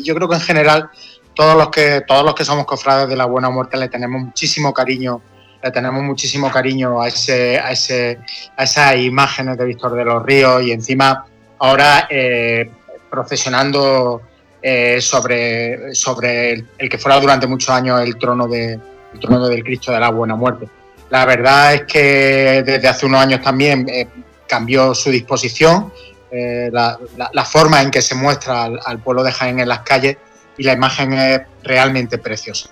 yo creo que en general todos los que todos los que somos cofrades de la Buena Muerte le tenemos muchísimo cariño le tenemos muchísimo cariño a ese a ese a esas imágenes de Víctor de los Ríos y encima ahora eh, procesionando eh, sobre sobre el, que fuera durante muchos años el trono de el trono del Cristo de la Buena Muerte. La verdad es que desde hace unos años también eh, cambió su disposición, eh, la forma en que se muestra al, al pueblo de Jaén en las calles y la imagen es realmente preciosa.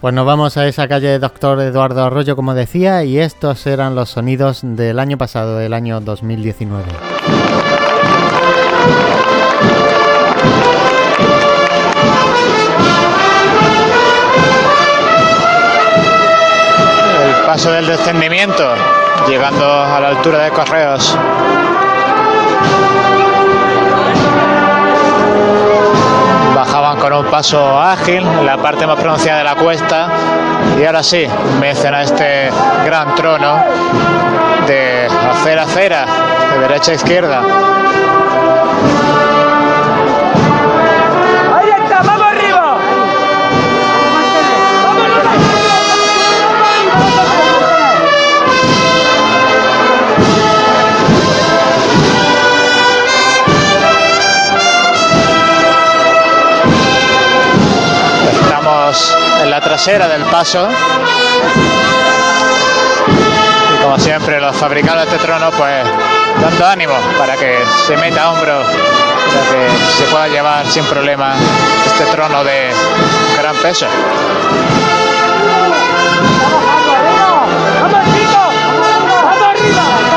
Pues nos vamos a esa calle Doctor Eduardo Arroyo, como decía, y estos eran los sonidos del año pasado, del año 2019. El paso del descendimiento, llegando a la altura de Correos. Con un paso ágil en la parte más pronunciada de la cuesta y ahora sí, menciona este gran trono de acera a acera, de derecha a izquierda. Trasera del paso. Y como siempre, los fabricados de este trono, pues dando ánimo para que se meta a hombro, para que se pueda llevar sin problema este trono de gran peso. ¡Vamos, arriba! ¡Vamos, arriba!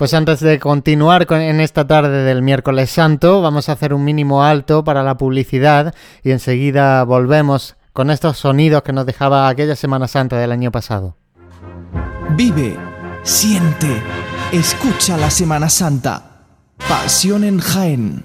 Pues antes de continuar con- en esta tarde del miércoles santo, vamos a hacer un mínimo alto para la publicidad y enseguida volvemos con estos sonidos que nos dejaba aquella Semana Santa del año pasado. Vive, siente, escucha la Semana Santa. Pasión en Jaén.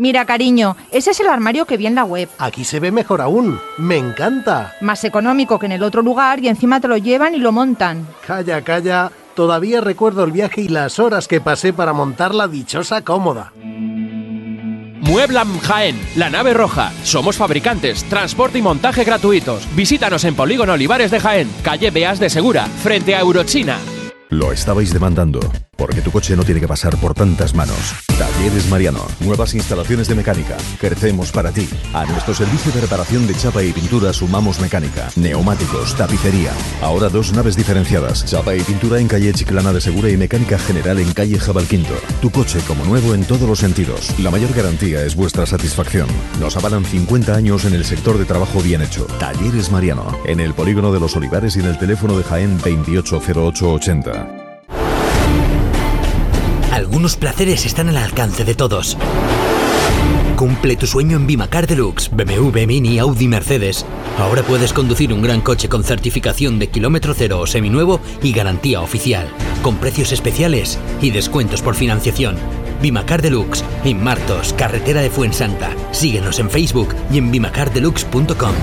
Mira, cariño, ese es el armario que vi en la web. Aquí se ve mejor aún. Me encanta. Más económico que en el otro lugar y encima te lo llevan y lo montan. Calla, calla. Todavía recuerdo el viaje y las horas que pasé para montar la dichosa cómoda. Mueblam Jaén, La Nave Roja. Somos fabricantes, transporte y montaje gratuitos. Visítanos en Polígono Olivares de Jaén, calle Beas de Segura, frente a Eurochina. Lo estabais demandando, porque tu coche no tiene que pasar por tantas manos. Talleres Mariano, nuevas instalaciones de mecánica. Crecemos para ti. A nuestro servicio de reparación de chapa y pintura sumamos mecánica, neumáticos, tapicería. Ahora dos naves diferenciadas, chapa y pintura en calle Chiclana de Segura y mecánica general en calle Jabalquinto. Tu coche como nuevo en todos los sentidos. La mayor garantía es vuestra satisfacción. Nos avalan 50 años en el sector de trabajo bien hecho. Talleres Mariano, en el polígono de los Olivares y en el teléfono de Jaén 280880. Algunos placeres están al alcance de todos. Cumple tu sueño en Bimacar Deluxe, BMW, Mini, Audi, Mercedes. Ahora puedes conducir un gran coche con certificación de kilómetro cero o seminuevo y garantía oficial, con precios especiales y descuentos por financiación. Bimacar Deluxe, en Martos, carretera de Fuensanta. Síguenos en Facebook y en bimacardeluxe.com.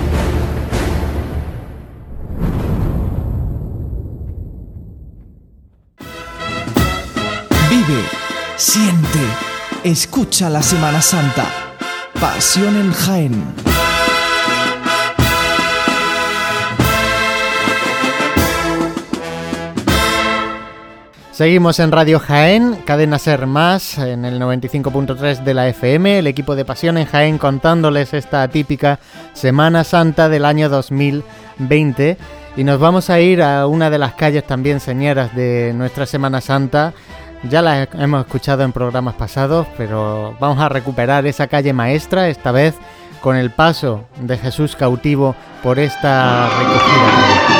siente, escucha la Semana Santa. Pasión en Jaén. Seguimos en Radio Jaén, cadena Ser Más, en el 95.3 de la FM, el equipo de Pasión en Jaén contándoles esta típica Semana Santa del año 2020. Y nos vamos a ir a una de las calles también señeras de nuestra Semana Santa. Ya la hemos escuchado en programas pasados, pero vamos a recuperar esa calle maestra, esta vez con el paso de Jesús cautivo por esta recogida.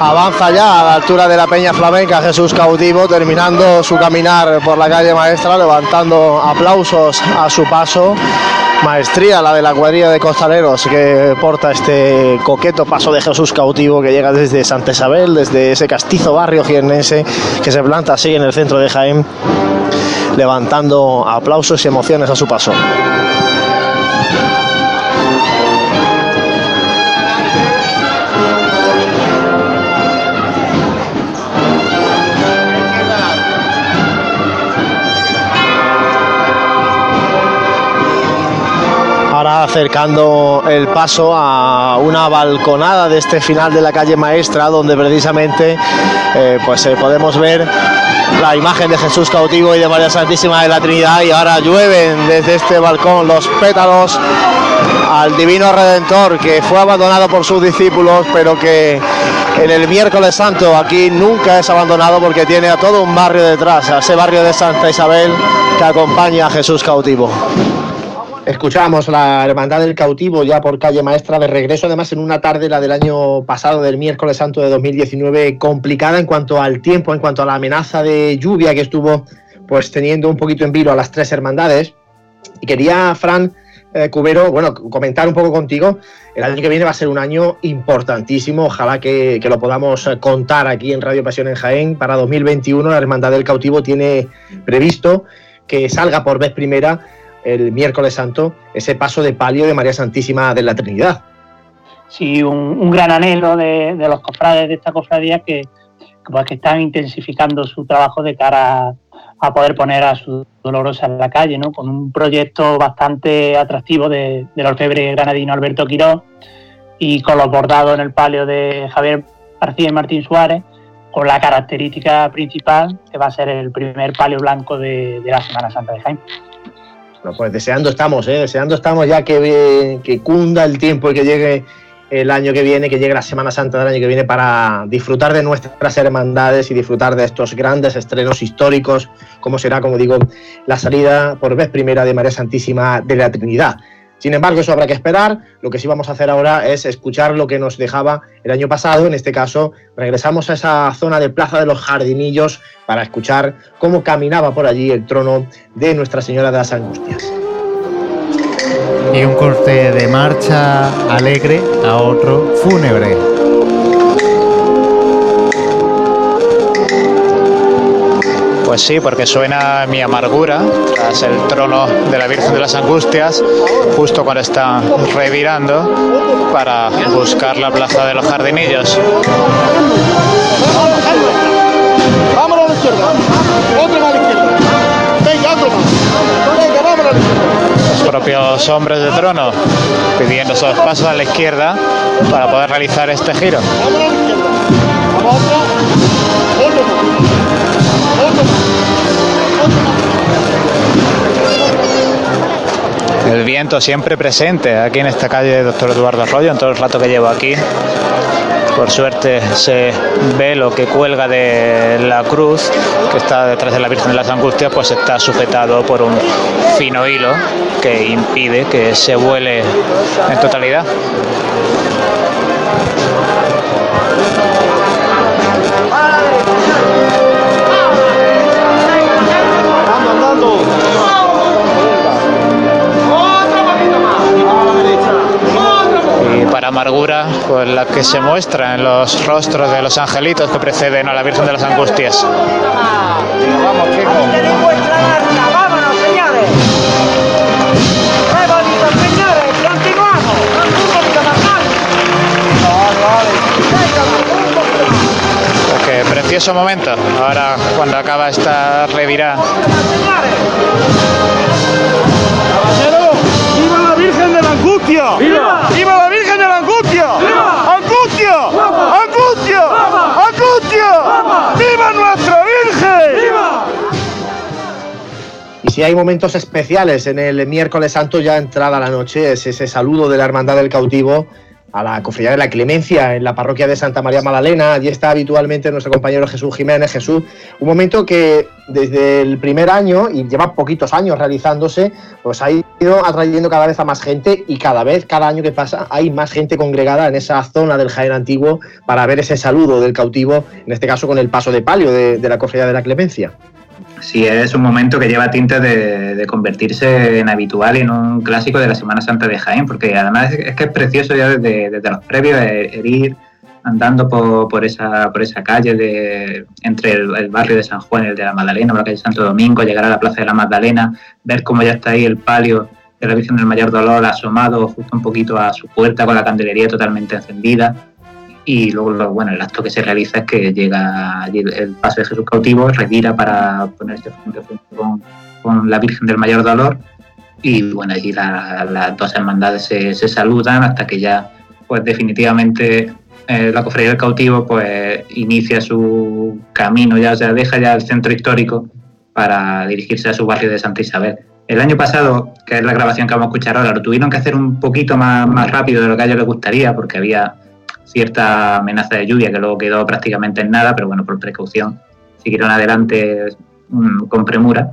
Avanza ya a la altura de la Peña Flamenca Jesús Cautivo, terminando su caminar por la calle maestra, levantando aplausos a su paso. Maestría la de la cuadrilla de costaleros que porta este coqueto paso de Jesús cautivo que llega desde Santa Isabel, desde ese castizo barrio jiennense que se planta así en el centro de Jaén, levantando aplausos y emociones a su paso. Acercando el paso a una balconada de este final de la calle maestra, donde precisamente eh, pues eh, podemos ver la imagen de Jesús cautivo y de María Santísima de la Trinidad y ahora llueven desde este balcón los pétalos al Divino Redentor que fue abandonado por sus discípulos pero que en el miércoles santo aquí nunca es abandonado porque tiene a todo un barrio detrás, a ese barrio de Santa Isabel que acompaña a Jesús cautivo. Escuchamos la Hermandad del Cautivo ya por calle maestra de regreso, además en una tarde, la del año pasado, del miércoles santo de 2019, complicada en cuanto al tiempo, en cuanto a la amenaza de lluvia que estuvo pues teniendo un poquito en vilo a las tres hermandades. Y quería, Fran eh, Cubero, bueno, comentar un poco contigo. El año que viene va a ser un año importantísimo, ojalá que, lo podamos eh, contar aquí en Radio Pasión en Jaén. Para 2021 la Hermandad del Cautivo tiene previsto que salga por vez primera el miércoles santo ese paso de palio de María Santísima de la Trinidad. Sí, un, gran anhelo de, los cofrades de esta cofradía que, pues, que están intensificando su trabajo de cara a, a, poder poner a su dolorosa en la calle, ¿no? con un proyecto bastante atractivo de, del orfebre granadino Alberto Quirós y con los bordados en el palio de Javier García y Martín Suárez, con la característica principal que va a ser el primer palio blanco de, de la Semana Santa de Jaime. Bueno, pues deseando estamos, ¿eh? deseando estamos ya que, que cunda el tiempo y que llegue el año que viene, que llegue la Semana Santa del año que viene para disfrutar de nuestras hermandades y disfrutar de estos grandes estrenos históricos, como será, como digo, la salida por vez primera de María Santísima de la Trinidad. Sin embargo, eso habrá que esperar. Lo que sí vamos a hacer ahora es escuchar lo que nos dejaba el año pasado. En este caso, regresamos a esa zona de Plaza de los Jardinillos para escuchar cómo caminaba por allí el trono de Nuestra Señora de las Angustias. Y un corte de marcha alegre a otro fúnebre. Pues sí, porque suena mi amargura tras el trono de la Virgen de las Angustias, justo cuando está revirando para buscar la plaza de los jardinillos. Vámonos a la izquierda, otro más a la izquierda. Venga, otro más. Venga, vámonos. los propios hombres de trono pidiendo esos pasos a la izquierda para poder realizar este giro. El viento siempre presente aquí en esta calle Doctor Eduardo Arroyo, en todo el rato que llevo aquí. Por suerte se ve lo que cuelga de la cruz que está detrás de la Virgen de las Angustias, pues está sujetado por un fino hilo que impide que se vuele en totalidad. Para amargura pues la que se muestra en los rostros de los angelitos que preceden a la Virgen de las Angustias. Vamos, vámonos, señores. ¡Qué bonito, señores! ¡Continuamos! ¡Un poquito más Pues que precioso momento. Ahora cuando acaba esta revirada. ¡Viva la Virgen de la Angustia! ¡Viva! ¡Viva si hay momentos especiales en el miércoles santo, ya entrada la noche, es ese saludo de la Hermandad del Cautivo a la Cofradía de la Clemencia en la parroquia de Santa María Magdalena. Allí está habitualmente nuestro compañero Jesús Jiménez. Jesús, un momento que desde el primer año, y lleva poquitos años realizándose, pues ha ido atrayendo cada vez a más gente y cada vez, cada año que pasa, hay más gente congregada en esa zona del Jaén Antiguo para ver ese saludo del cautivo, en este caso con el paso de palio de, de la Cofradía de la Clemencia. Sí, es un momento que lleva tintes de, convertirse en habitual y en un clásico de la Semana Santa de Jaén, porque además es, que es precioso ya desde, los previos el, el ir andando por, por, esa, por esa calle de, entre el, el, barrio de San Juan y el de la Magdalena, por la calle Santo Domingo, llegar a la Plaza de la Magdalena, ver cómo ya está ahí el palio de la Virgen del Mayor Dolor asomado justo un poquito a su puerta con la candelería totalmente encendida y luego bueno el acto que se realiza es que llega el, paso de Jesús cautivo retira para ponerse frente a frente con, con, la Virgen del Mayor Dolor y bueno allí la, las dos hermandades se, se, saludan hasta que ya pues definitivamente eh, la cofradía del cautivo pues inicia su camino ya o sea deja ya el centro histórico para dirigirse a su barrio de Santa Isabel. El año pasado, que es la grabación que vamos a escuchar ahora, lo tuvieron que hacer un poquito más, más rápido de lo que a ellos les gustaría, porque había cierta amenaza de lluvia que luego quedó prácticamente en nada, pero bueno, por precaución siguieron adelante um, con premura.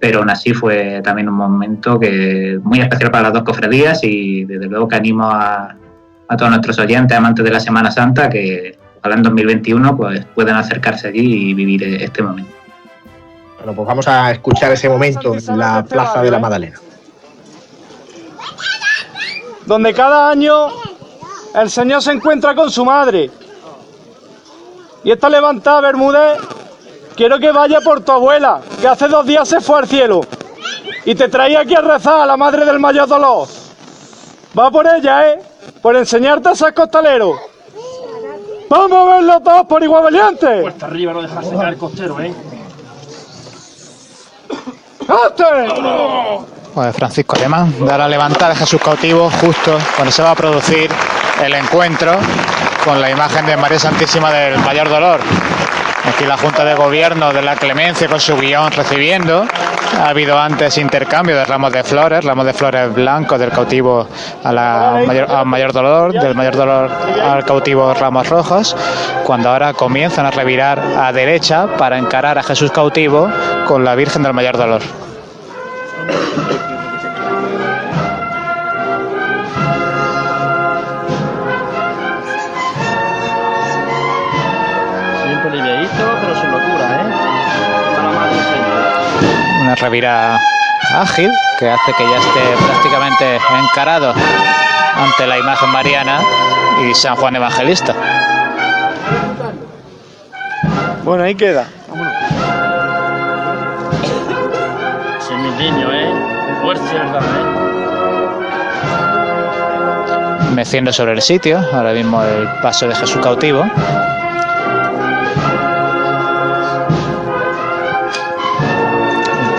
Pero aún así fue también un momento que muy especial para las dos cofradías y desde luego que animo a, a todos nuestros oyentes, amantes de la Semana Santa, que ojalá en 2021 pues, puedan acercarse allí y vivir este momento. Bueno, pues vamos a escuchar ese momento en la Plaza de la Magdalena. Donde cada año el Señor se encuentra con su madre. Y esta levantada, Bermúdez, quiero que vaya por tu abuela, que hace dos días se fue al cielo. Y te traía aquí a rezar a la madre del mayor dolor. Va por ella, ¿eh? Por enseñarte a ser costalero. ¡Vamos a verlo todos por igual valiente! Arriba no dejarse caer el costero, ¿eh? Francisco Alemán da la levantada de Jesús cautivo justo cuando se va a producir el encuentro con la imagen de María Santísima del Mayor Dolor. Aquí la Junta de Gobierno de la Clemencia con su guion recibiendo. Ha habido antes intercambio de ramos de flores, ramos de flores blancos del cautivo a mayor, al mayor dolor, del mayor dolor al cautivo ramos rojos, cuando ahora comienzan a revirar a derecha para encarar a Jesús cautivo con la Virgen del Mayor Dolor. Una revira ágil que hace que ya esté prácticamente encarado ante la imagen mariana y San Juan Evangelista. Bueno, ahí queda. Sí, mi niño, ¿eh? ¿eh? Meciendo sobre el sitio, ahora mismo el paso de Jesús cautivo.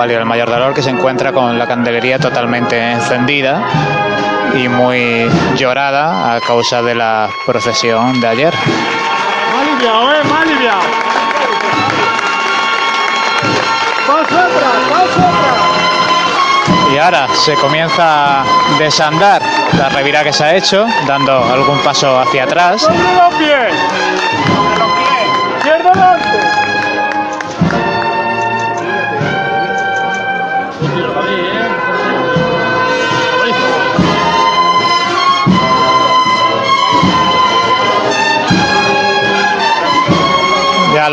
Palio del mayor dolor que se encuentra con la candelería totalmente encendida y muy llorada a causa de la procesión de ayer. Y ahora se comienza a desandar la revira que se ha hecho, dando algún paso hacia atrás.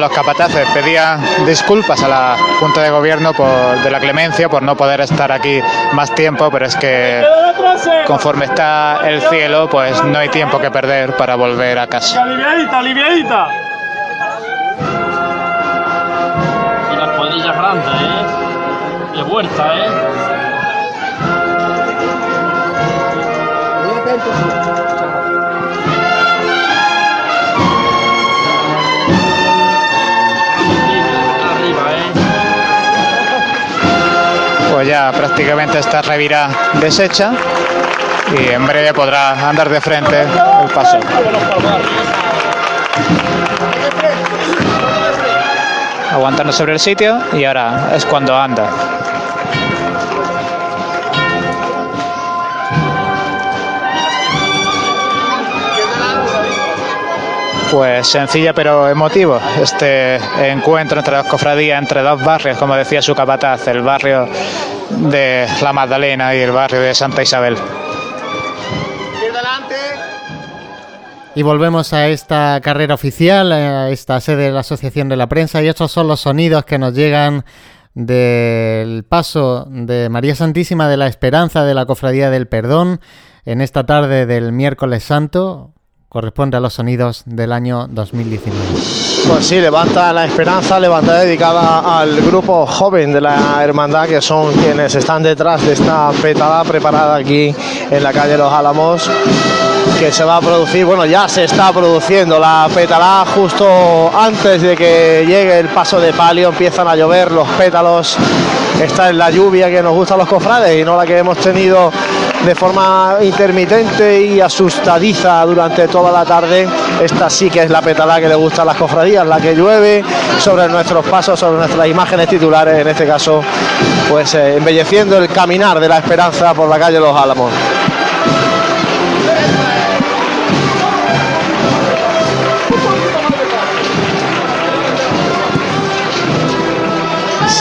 Los capataces pedían disculpas a la Junta de Gobierno por, de la clemencia por no poder estar aquí más tiempo, pero es que conforme está el cielo, pues no hay tiempo que perder para volver a casa. Aliviadita, aliviadita. Y las cuadrillas grandes, ¿eh? De vuelta, ¿eh? Ya prácticamente está revira deshecha y en breve podrá andar de frente el paso. Aguantando sobre el sitio y ahora es cuando anda. Pues sencilla pero emotivo este encuentro entre dos cofradías, entre dos barrios, como decía su capataz, el barrio de la Magdalena y el barrio de Santa Isabel. Y volvemos a esta carrera oficial, a esta sede de la Asociación de la Prensa, y estos son los sonidos que nos llegan del paso de María Santísima de la Esperanza de la Cofradía del Perdón en esta tarde del miércoles santo. Corresponde a los sonidos del año 2019. Pues sí, levanta la esperanza, levanta dedicada al grupo joven de la hermandad, que son quienes están detrás de esta petada preparada aquí en la calle Los Álamos, que se va a producir, bueno, ya se está produciendo la petalá justo antes de que llegue el paso de palio, empiezan a llover los pétalos, está en la lluvia que nos gusta a los cofrades y no la que hemos tenido de forma intermitente y asustadiza durante toda la tarde. Esta sí que es la petalá que le gusta a las cofradías, la que llueve sobre nuestros pasos, sobre nuestras imágenes titulares, en este caso, pues eh, embelleciendo el caminar de la esperanza por la calle Los Álamos.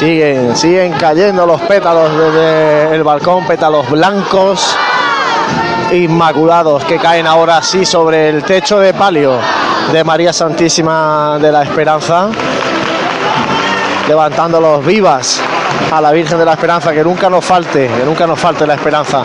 Siguen, siguen cayendo los pétalos desde el balcón, pétalos blancos inmaculados que caen ahora sí sobre el techo de palio de María Santísima de la Esperanza, levantándolos vivas a la Virgen de la Esperanza, que nunca nos falte, que nunca nos falte la esperanza.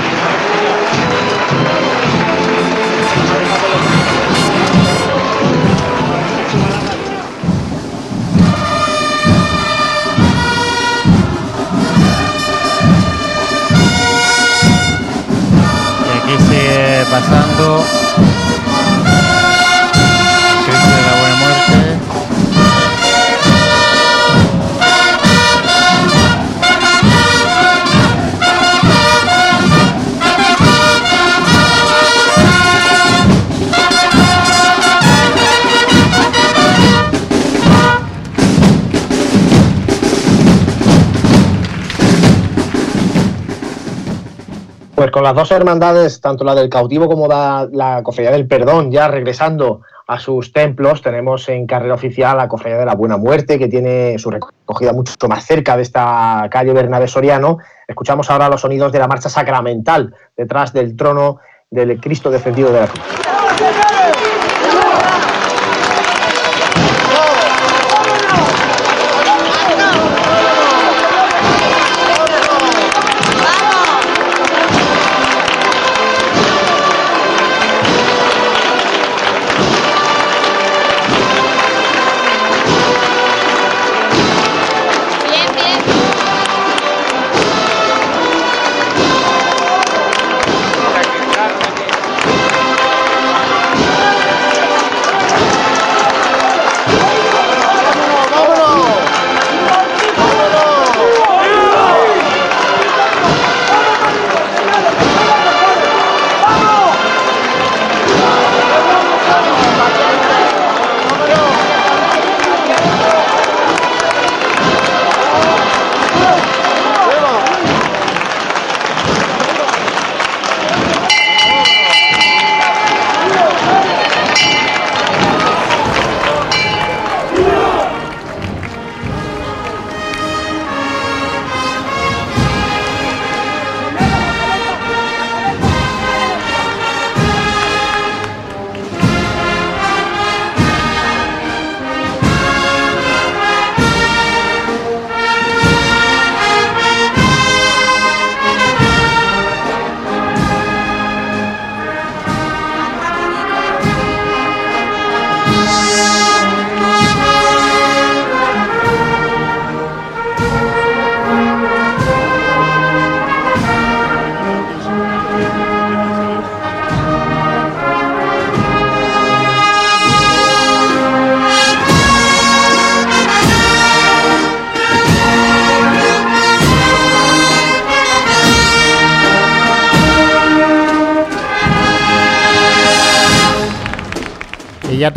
Pasando las dos hermandades, tanto la del cautivo como la, la cofradía del perdón, ya regresando a sus templos, tenemos en carrera oficial la cofradía de la Buena Muerte, que tiene su recogida mucho más cerca de esta calle Bernabé Soriano. Escuchamos ahora los sonidos de la marcha sacramental detrás del trono del Cristo defendido de la cruz.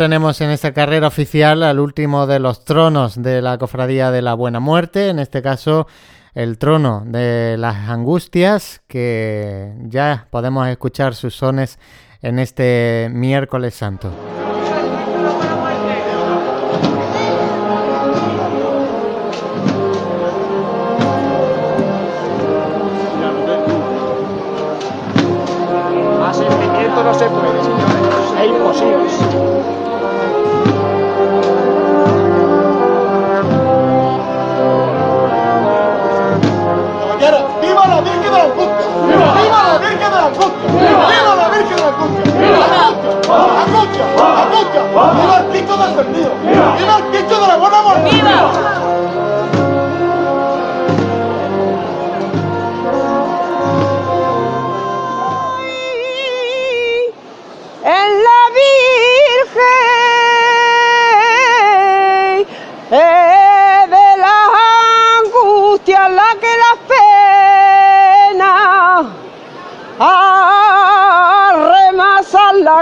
Tenemos en esta carrera oficial al último de los tronos de la Cofradía de la Buena Muerte, en este caso el trono de las angustias, que ya podemos escuchar sus sones en este miércoles santo. ¡Viva! ¡Viva el Cristo del perdido! ¡Viva el Cristo de la buena muerte! ¡Viva!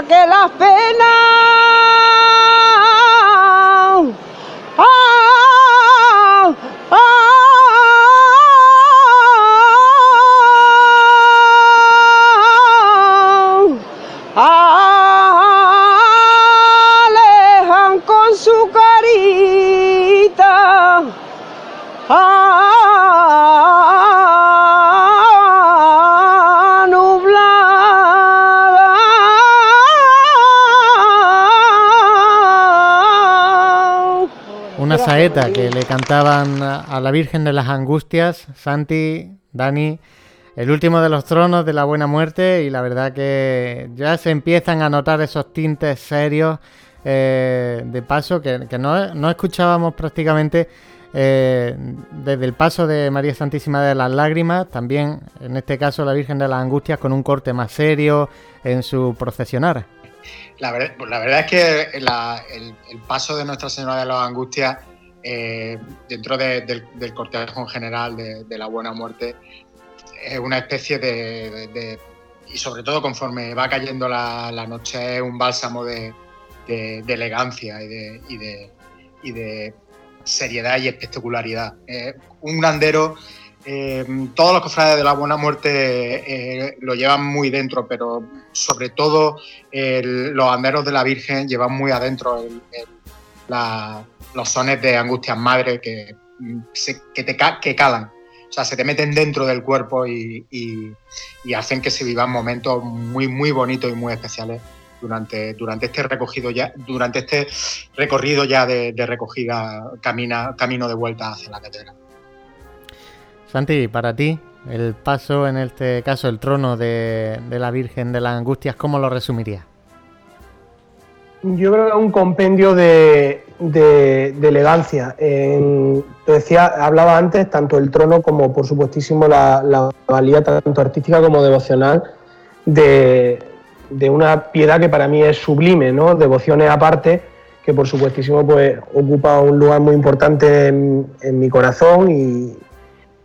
Que las penas saeta que le cantaban a la Virgen de las Angustias, Santi, Dani, el último de los tronos de la buena muerte y la verdad que ya se empiezan a notar esos tintes serios eh, de paso que, que no, no escuchábamos prácticamente eh, desde el paso de María Santísima de las Lágrimas, también en este caso la Virgen de las Angustias con un corte más serio en su procesionar. La, ver- la verdad es que el, paso de Nuestra Señora de las Angustias eh, dentro de- del, del cortejo en general de, la Buena Muerte es una especie de, y sobre todo conforme va cayendo la, noche es un bálsamo de, elegancia y de seriedad y espectacularidad. Eh, un andero eh, todos los cofrades de la Buena Muerte eh, lo llevan muy dentro, pero sobre todo los anderos de la Virgen llevan muy adentro los sones de Angustias Madre que, mm, que, te, que calan. O sea, se te meten dentro del cuerpo y hacen que se vivan momentos muy, muy bonitos y muy especiales durante, durante este recogido ya, durante este recorrido ya de, de recogida camina, camino de vuelta hacia la catedral. Santi, para ti, el paso, en este caso, el trono de, la Virgen de las Angustias, ¿cómo lo resumirías? Yo creo que es un compendio de, elegancia. Te decía, hablaba antes tanto el trono como, por supuestísimo, la, valía tanto artística como devocional de, de una piedad que para mí es sublime, ¿no? Devociones aparte, que por supuestísimo pues, ocupa un lugar muy importante en, en mi corazón y,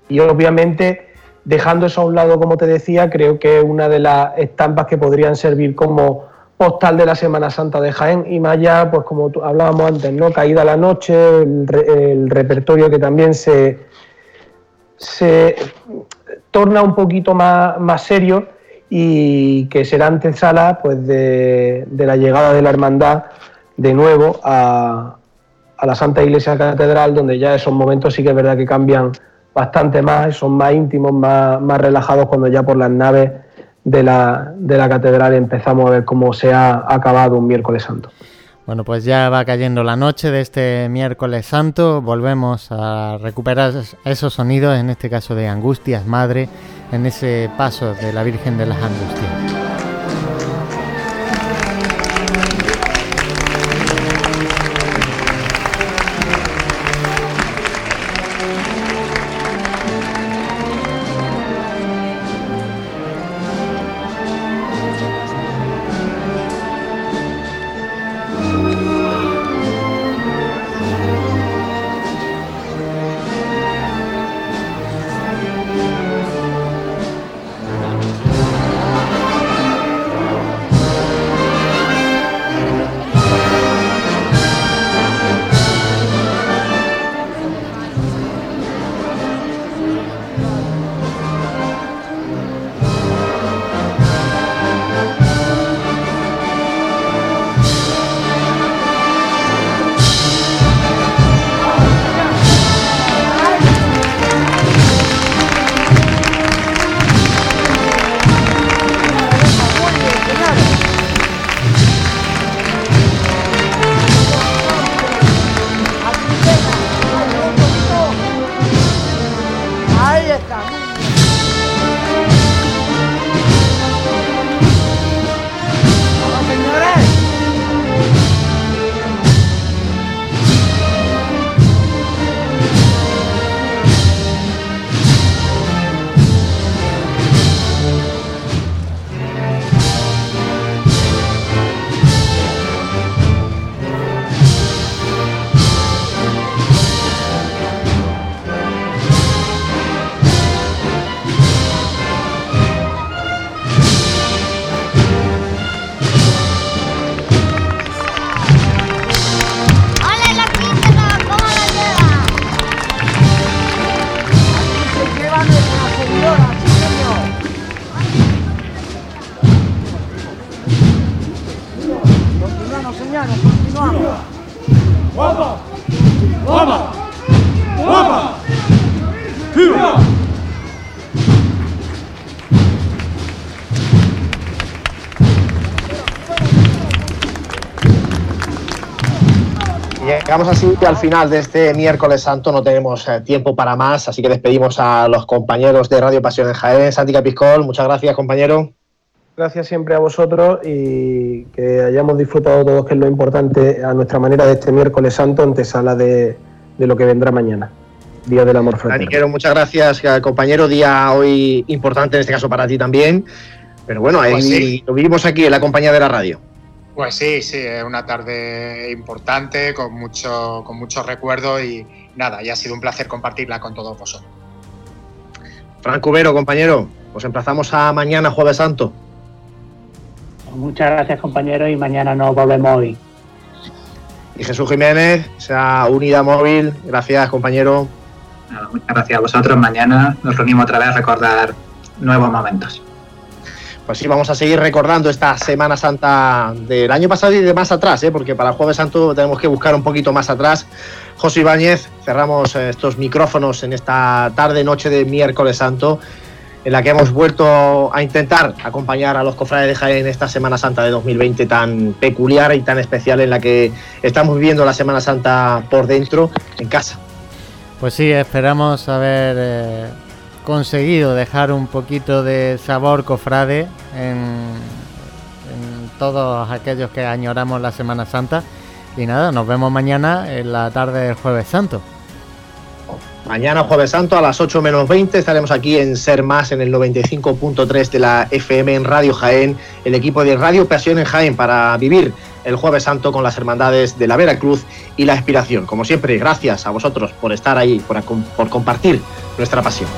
y obviamente dejando eso a un lado, como te decía, creo que es una de las estampas que podrían servir como postal de la Semana Santa de Jaén y más allá, pues como hablábamos antes, ¿no? Caída la noche, el, re- el repertorio que también se, se torna un poquito más, más serio y que será antesala pues de, de la llegada de la hermandad de nuevo a, a la Santa Iglesia Catedral, donde ya esos momentos sí que es verdad que cambian bastante más, son más íntimos, más, más relajados cuando ya por las naves de la, de la catedral empezamos a ver cómo se ha acabado un miércoles santo. Bueno, pues ya va cayendo la noche de este miércoles santo. Volvemos a recuperar esos- sonidos, en este caso de Angustias Madre, en ese paso de la Virgen de las Angustias. Continuamos. ¡Guapa! ¡Guapa! ¡Viva! Llegamos así al final de este miércoles santo, no tenemos eh, tiempo para más, así que despedimos a los compañeros de Radio Pasión en Jaén. Santi Capiscol, muchas gracias, compañero. Gracias siempre a vosotros y que hayamos disfrutado todos, que es lo importante a nuestra manera de este miércoles santo, antesala de, de lo que vendrá mañana, Día del Amor Fraterno. Daniquero, muchas gracias, eh, compañero. Día hoy importante, en este caso para ti también. Pero bueno, ahí Pues sí. lo vivimos aquí en la compañía de la radio. Pues sí, sí, es una tarde importante, con mucho, con muchos recuerdos y nada, y ha sido un placer compartirla con todos vosotros. Fran Cubero, compañero, os emplazamos a mañana, Jueves Santo. Muchas gracias, compañeros, y mañana nos volvemos hoy. Y Jesús Jiménez, esa unidad móvil. Gracias, compañero. Nada, muchas gracias a vosotros. Mañana nos reunimos otra vez a recordar nuevos momentos. Pues sí, vamos a seguir recordando esta Semana Santa del año pasado y de más atrás, ¿eh? porque para el Jueves Santo tenemos que buscar un poquito más atrás. José Ibáñez, cerramos eh, estos micrófonos en esta tarde, noche de miércoles santo, en la que hemos vuelto a intentar acompañar a los cofrades de Jaén en esta Semana Santa de 2020 tan peculiar y tan especial en la que estamos viviendo la Semana Santa por dentro, en casa. Pues sí, esperamos haber eh, conseguido dejar un poquito de sabor cofrade en, en todos aquellos que añoramos la Semana Santa. Y nada, nos vemos mañana en la tarde del Jueves Santo. Mañana Jueves Santo a las 8 menos 20 estaremos aquí en Ser Más en el 95.3 de la FM en Radio Jaén, el equipo de Radio Pasión en Jaén para vivir el Jueves Santo con las hermandades de la Veracruz y la Expiración. Como siempre, gracias a vosotros por estar ahí, por, por compartir nuestra pasión.